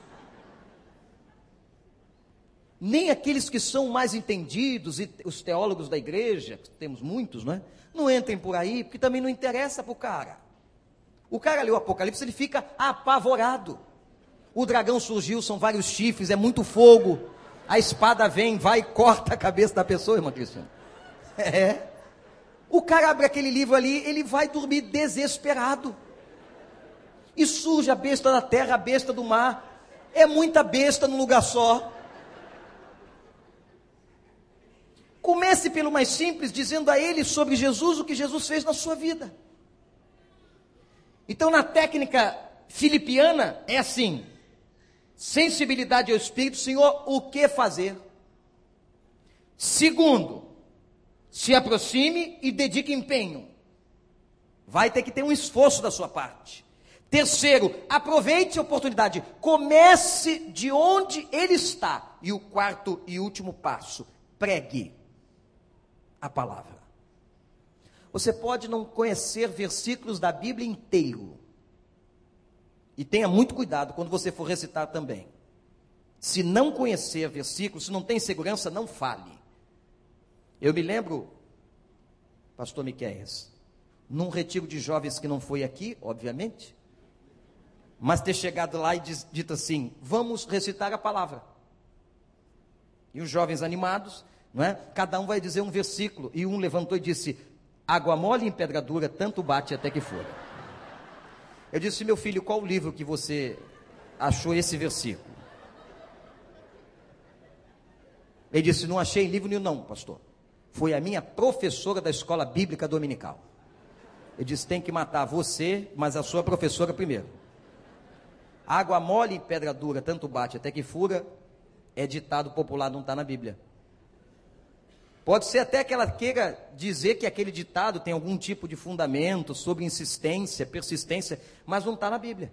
Nem aqueles que são mais entendidos, e os teólogos da igreja, temos muitos, não é? Não entrem por aí, porque também não interessa para o cara. O cara lê o Apocalipse, ele fica apavorado. O dragão surgiu, são vários chifres, é muito fogo. A espada vem, vai e corta a cabeça da pessoa, irmã Cristina. É. O cara abre aquele livro ali, ele vai dormir desesperado. E surge a besta da terra, a besta do mar. É muita besta num lugar só. Comece pelo mais simples, dizendo a ele sobre Jesus o que Jesus fez na sua vida. Então, na técnica filipiana, é assim: sensibilidade ao Espírito, Senhor, o que fazer? Segundo, se aproxime e dedique empenho. Vai ter que ter um esforço da sua parte. Terceiro, aproveite a oportunidade. Comece de onde ele está. E o quarto e último passo, pregue a palavra. Você pode não conhecer versículos da Bíblia inteiro. E tenha muito cuidado quando você for recitar também. Se não conhecer versículos, se não tem segurança, não fale. Eu me lembro, pastor Miquéias, num retiro de jovens que não foi aqui, obviamente, mas ter chegado lá e dito assim: vamos recitar a palavra. E os jovens animados, não é? Cada um vai dizer um versículo. E um levantou e disse: Água mole em pedra dura, tanto bate até que for. Eu disse: Meu filho, qual o livro que você achou esse versículo? Ele disse: Não achei livro nenhum, não, pastor. Foi a minha professora da escola bíblica dominical. Ele disse: Tem que matar você, mas a sua professora primeiro. Água mole em pedra dura, tanto bate até que fura, é ditado popular, não está na Bíblia. Pode ser até que ela queira dizer que aquele ditado tem algum tipo de fundamento sobre insistência, persistência, mas não está na Bíblia.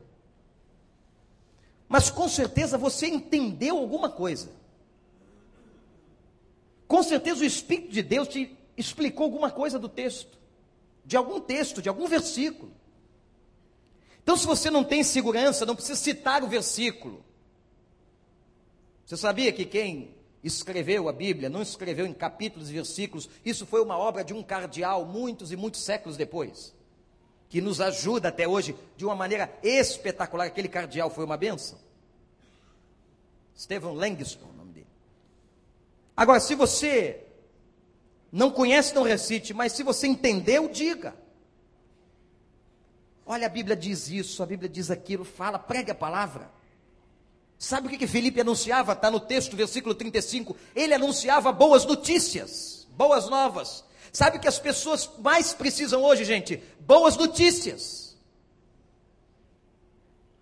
Mas com certeza você entendeu alguma coisa. Com certeza o Espírito de Deus te explicou alguma coisa do texto, de algum texto, de algum versículo. Então, se você não tem segurança, não precisa citar o versículo. Você sabia que quem escreveu a Bíblia, não escreveu em capítulos e versículos, isso foi uma obra de um cardeal muitos e muitos séculos depois, que nos ajuda até hoje de uma maneira espetacular. Aquele cardeal foi uma benção. Stephen Langston. Agora, se você não conhece, não recite, mas se você entendeu, diga. Olha, a Bíblia diz isso, a Bíblia diz aquilo, fala, pregue a palavra. Sabe o que, que Felipe anunciava? Está no texto, versículo 35. Ele anunciava boas notícias, boas novas. Sabe o que as pessoas mais precisam hoje, gente? Boas notícias.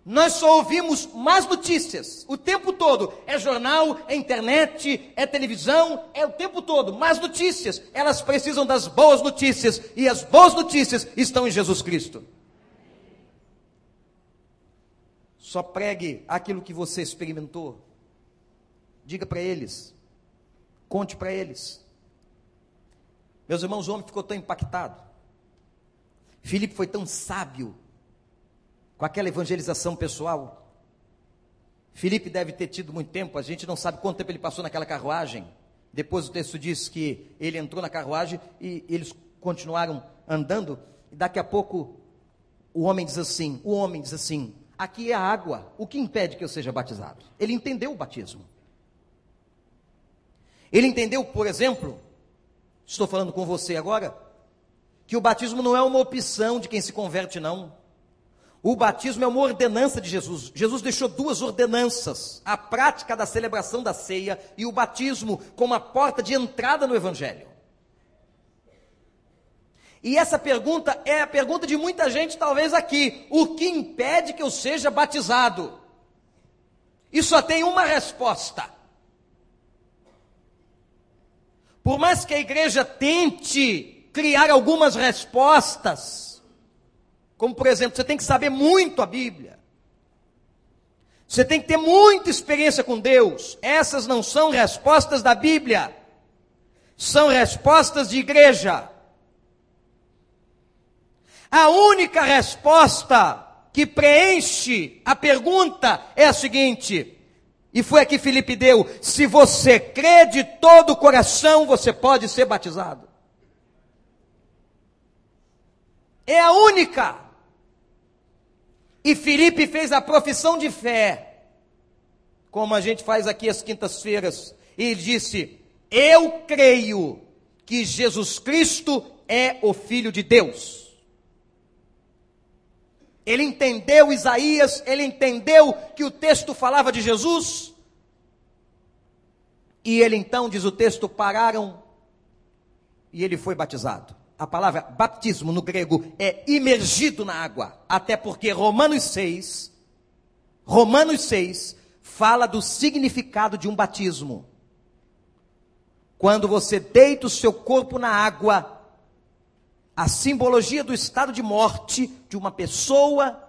Nós só ouvimos más notícias o tempo todo. É jornal, é internet, é televisão, é o tempo todo. Más notícias. Elas precisam das boas notícias. E as boas notícias estão em Jesus Cristo. Só pregue aquilo que você experimentou. Diga para eles. Conte para eles. Meus irmãos, o homem ficou tão impactado. Filipe foi tão sábio com aquela evangelização pessoal. Filipe deve ter tido muito tempo, a gente não sabe quanto tempo ele passou naquela carruagem. Depois o texto diz que ele entrou na carruagem e eles continuaram andando. E daqui a pouco o homem diz assim: o homem diz assim, aqui é água. O que impede que eu seja batizado? Ele entendeu o batismo. Ele entendeu, por exemplo, estou falando com você agora, que o batismo não é uma opção de quem se converte, não. O batismo é uma ordenança de Jesus. Jesus deixou duas ordenanças: a prática da celebração da ceia e o batismo como a porta de entrada no Evangelho. E essa pergunta é a pergunta de muita gente, talvez aqui: o que impede que eu seja batizado? E só tem uma resposta. Por mais que a igreja tente criar algumas respostas, como por exemplo, você tem que saber muito a Bíblia, você tem que ter muita experiência com Deus, essas não são respostas da Bíblia, são respostas de igreja. A única resposta que preenche a pergunta é a seguinte, e foi aqui Felipe deu: se você crê de todo o coração, você pode ser batizado. É a única. E Felipe fez a profissão de fé, como a gente faz aqui às quintas-feiras, e disse: Eu creio que Jesus Cristo é o Filho de Deus. Ele entendeu Isaías, ele entendeu que o texto falava de Jesus. E ele então, diz o texto, pararam e ele foi batizado. A palavra batismo no grego é imergido na água, até porque Romanos 6, Romanos 6 fala do significado de um batismo. Quando você deita o seu corpo na água, a simbologia do estado de morte de uma pessoa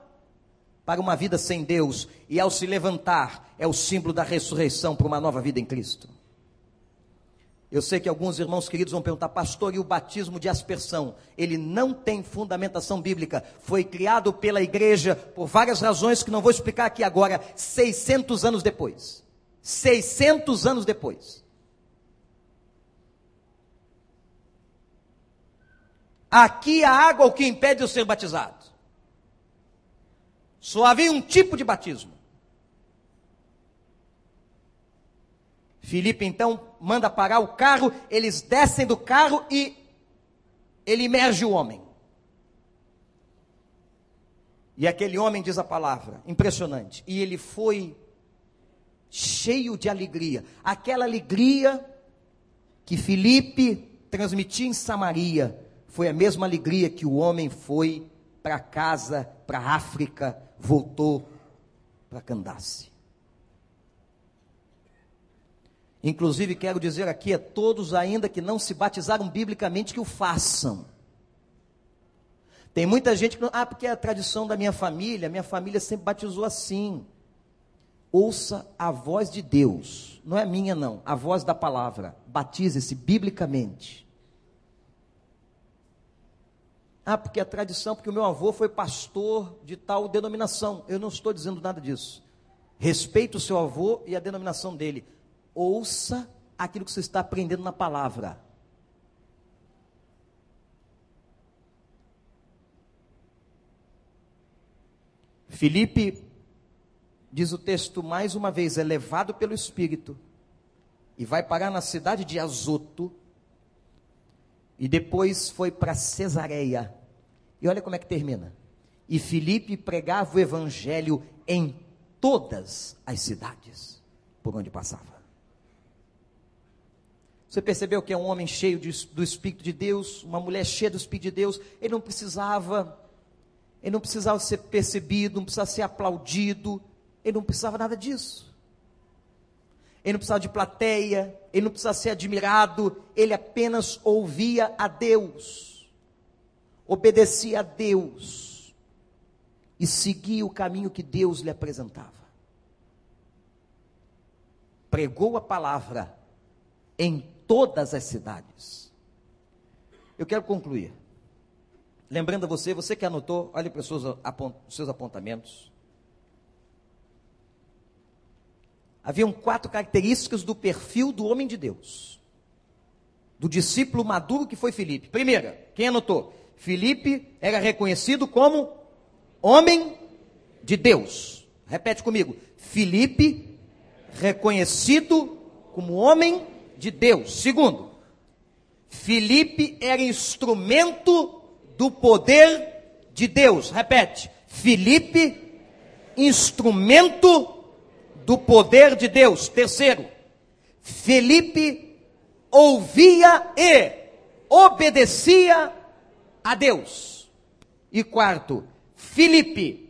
para uma vida sem Deus, e ao se levantar, é o símbolo da ressurreição para uma nova vida em Cristo. Eu sei que alguns irmãos queridos vão perguntar, pastor, e o batismo de aspersão? Ele não tem fundamentação bíblica. Foi criado pela igreja por várias razões que não vou explicar aqui agora, 600 anos depois. 600 anos depois. Aqui a água o que impede eu ser batizado. Só havia um tipo de batismo. Filipe então manda parar o carro, eles descem do carro e ele emerge o homem. E aquele homem diz a palavra, impressionante. E ele foi cheio de alegria. Aquela alegria que Filipe transmitia em Samaria foi a mesma alegria que o homem foi para casa, para África, voltou para Candace. Inclusive, quero dizer aqui a todos ainda que não se batizaram biblicamente que o façam. Tem muita gente que não, ah, porque é a tradição da minha família, minha família sempre batizou assim. Ouça a voz de Deus, não é minha não, a voz da palavra. Batize-se biblicamente. Ah, porque a tradição, porque o meu avô foi pastor de tal denominação. Eu não estou dizendo nada disso. Respeite o seu avô e a denominação dele. Ouça aquilo que você está aprendendo na palavra. Filipe, diz o texto mais uma vez, é levado pelo Espírito e vai parar na cidade de Azoto, e depois foi para Cesareia. E olha como é que termina. E Filipe pregava o evangelho em todas as cidades por onde passava. Você percebeu que é um homem cheio de, do Espírito de Deus, uma mulher cheia do Espírito de Deus, ele não precisava, ele não precisava ser percebido, não precisava ser aplaudido, ele não precisava nada disso ele não precisava de plateia, ele não precisava ser admirado, ele apenas ouvia a Deus, obedecia a Deus e seguia o caminho que Deus lhe apresentava. Pregou a palavra em todas as cidades. Eu quero concluir. Lembrando a você, você que anotou, olhe para os seus apontamentos. haviam quatro características do perfil do homem de Deus, do discípulo maduro que foi Filipe. Primeira, quem anotou? Filipe era reconhecido como homem de Deus. Repete comigo. Filipe, reconhecido como homem de Deus. Segundo, Filipe era instrumento do poder de Deus. Repete. Filipe, instrumento do poder de Deus. Terceiro, Felipe ouvia e obedecia a Deus. E quarto, Felipe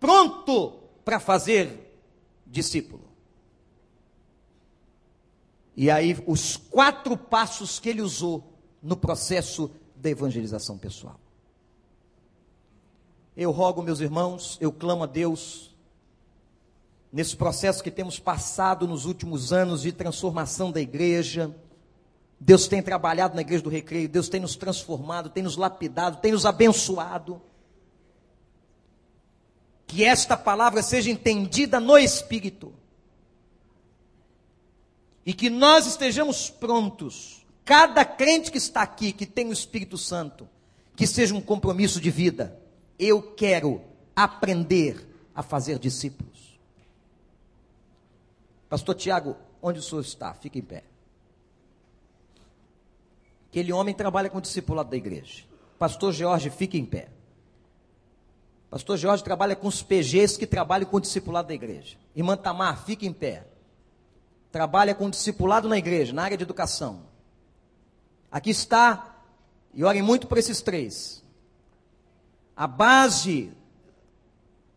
pronto para fazer discípulo. E aí, os quatro passos que ele usou no processo da evangelização pessoal. Eu rogo, meus irmãos, eu clamo a Deus nesse processo que temos passado nos últimos anos de transformação da igreja. Deus tem trabalhado na igreja do recreio, Deus tem nos transformado, tem nos lapidado, tem nos abençoado. Que esta palavra seja entendida no Espírito. E que nós estejamos prontos, cada crente que está aqui, que tem o Espírito Santo, que seja um compromisso de vida. Eu quero aprender a fazer discípulos. Pastor Tiago, onde o senhor está? Fique em pé. Aquele homem trabalha com o discipulado da igreja. Pastor Jorge, fique em pé. Pastor Jorge trabalha com os PGs que trabalham com o discipulado da igreja. Irmã Tamar, fique em pé. Trabalha com discipulado na igreja, na área de educação. Aqui está, e orem muito por esses três. A base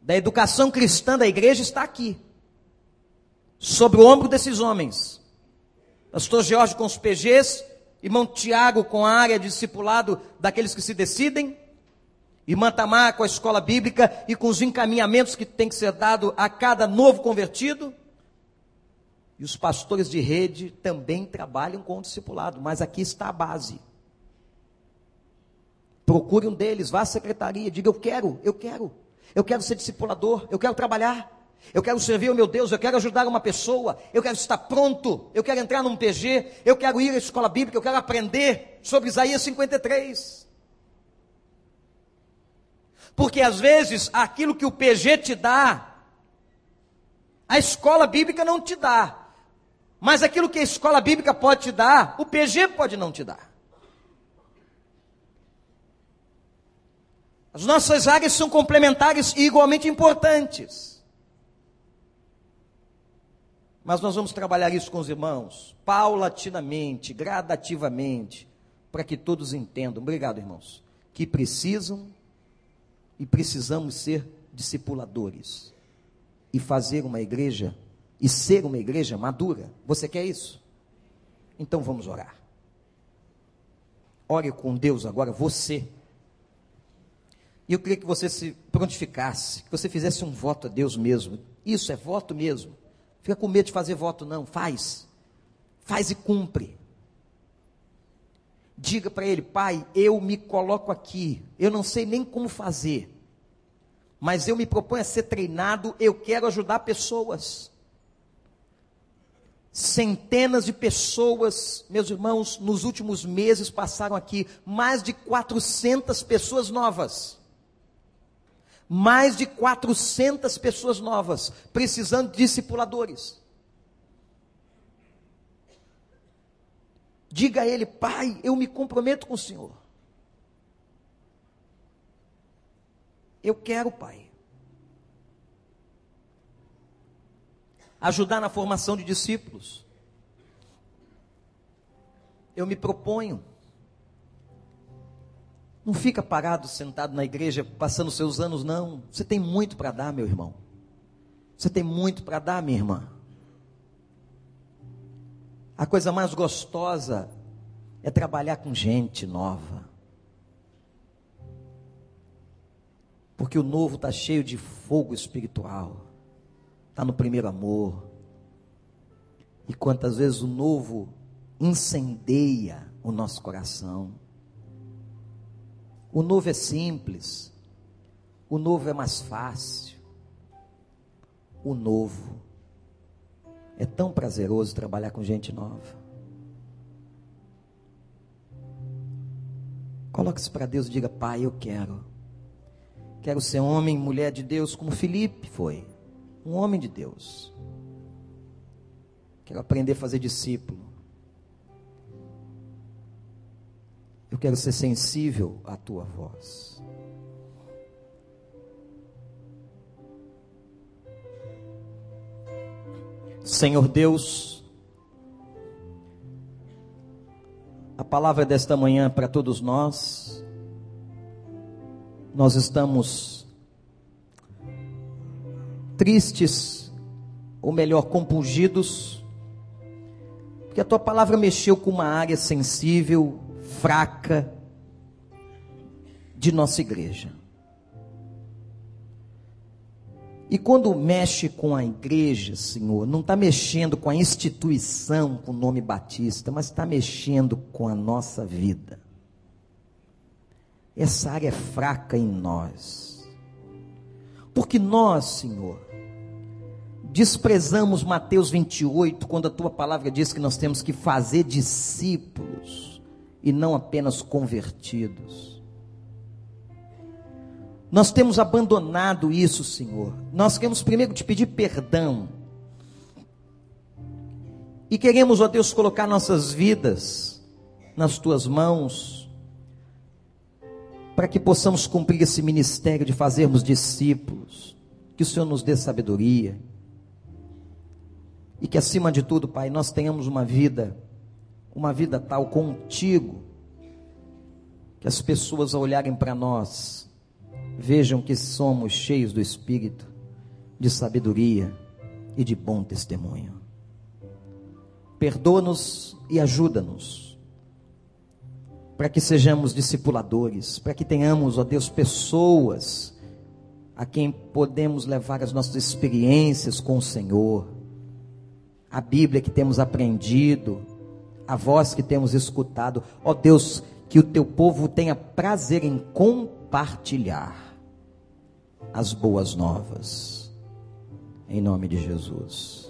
da educação cristã da igreja está aqui, sobre o ombro desses homens. Pastor Jorge com os PGs, irmão Tiago com a área de discipulado daqueles que se decidem, irmã Tamar com a escola bíblica e com os encaminhamentos que tem que ser dado a cada novo convertido. E os pastores de rede também trabalham com o discipulado, mas aqui está a base. Procure um deles, vá à secretaria, diga: Eu quero, eu quero, eu quero ser discipulador, eu quero trabalhar. Eu quero servir o meu Deus, eu quero ajudar uma pessoa, eu quero estar pronto, eu quero entrar num PG, eu quero ir à escola bíblica, eu quero aprender sobre Isaías 53. Porque às vezes aquilo que o PG te dá, a escola bíblica não te dá. Mas aquilo que a escola bíblica pode te dar, o PG pode não te dar. As nossas áreas são complementares e igualmente importantes. Mas nós vamos trabalhar isso com os irmãos, paulatinamente, gradativamente, para que todos entendam, obrigado irmãos, que precisam e precisamos ser discipuladores e fazer uma igreja e ser uma igreja madura. Você quer isso? Então vamos orar. Ore com Deus agora, você. E eu queria que você se prontificasse, que você fizesse um voto a Deus mesmo. Isso é voto mesmo. Fica com medo de fazer voto, não. Faz. Faz e cumpre. Diga para ele, pai, eu me coloco aqui. Eu não sei nem como fazer. Mas eu me proponho a ser treinado. Eu quero ajudar pessoas. Centenas de pessoas, meus irmãos, nos últimos meses passaram aqui. Mais de 400 pessoas novas mais de 400 pessoas novas, precisando de discipuladores. Diga a ele, pai, eu me comprometo com o Senhor. Eu quero, pai. Ajudar na formação de discípulos. Eu me proponho. Não fica parado, sentado na igreja, passando seus anos, não. Você tem muito para dar, meu irmão. Você tem muito para dar, minha irmã. A coisa mais gostosa é trabalhar com gente nova. Porque o novo está cheio de fogo espiritual. Está no primeiro amor. E quantas vezes o novo incendeia o nosso coração. O novo é simples. O novo é mais fácil. O novo é tão prazeroso trabalhar com gente nova. Coloque-se para Deus e diga: Pai, eu quero. Quero ser homem, mulher de Deus, como Felipe foi. Um homem de Deus. Quero aprender a fazer discípulo. Eu quero ser sensível à tua voz. Senhor Deus, a palavra desta manhã para todos nós, nós estamos tristes, ou melhor, compungidos, porque a tua palavra mexeu com uma área sensível, fraca de nossa igreja. E quando mexe com a igreja, Senhor, não está mexendo com a instituição, com o nome Batista, mas está mexendo com a nossa vida. Essa área é fraca em nós. Porque nós, Senhor, desprezamos Mateus 28, quando a tua palavra diz que nós temos que fazer discípulos e não apenas convertidos. Nós temos abandonado isso, Senhor. Nós queremos primeiro te pedir perdão. E queremos, ó Deus, colocar nossas vidas nas tuas mãos, para que possamos cumprir esse ministério de fazermos discípulos. Que o Senhor nos dê sabedoria. E que acima de tudo, Pai, nós tenhamos uma vida, uma vida tal contigo, que as pessoas ao olharem para nós vejam que somos cheios do Espírito, de sabedoria e de bom testemunho. Perdoa-nos e ajuda-nos, para que sejamos discipuladores, para que tenhamos, ó Deus, pessoas a quem podemos levar as nossas experiências com o Senhor, a Bíblia que temos aprendido, a voz que temos escutado. Ó Deus, que o teu povo tenha prazer em compartilhar as boas novas. Em nome de Jesus.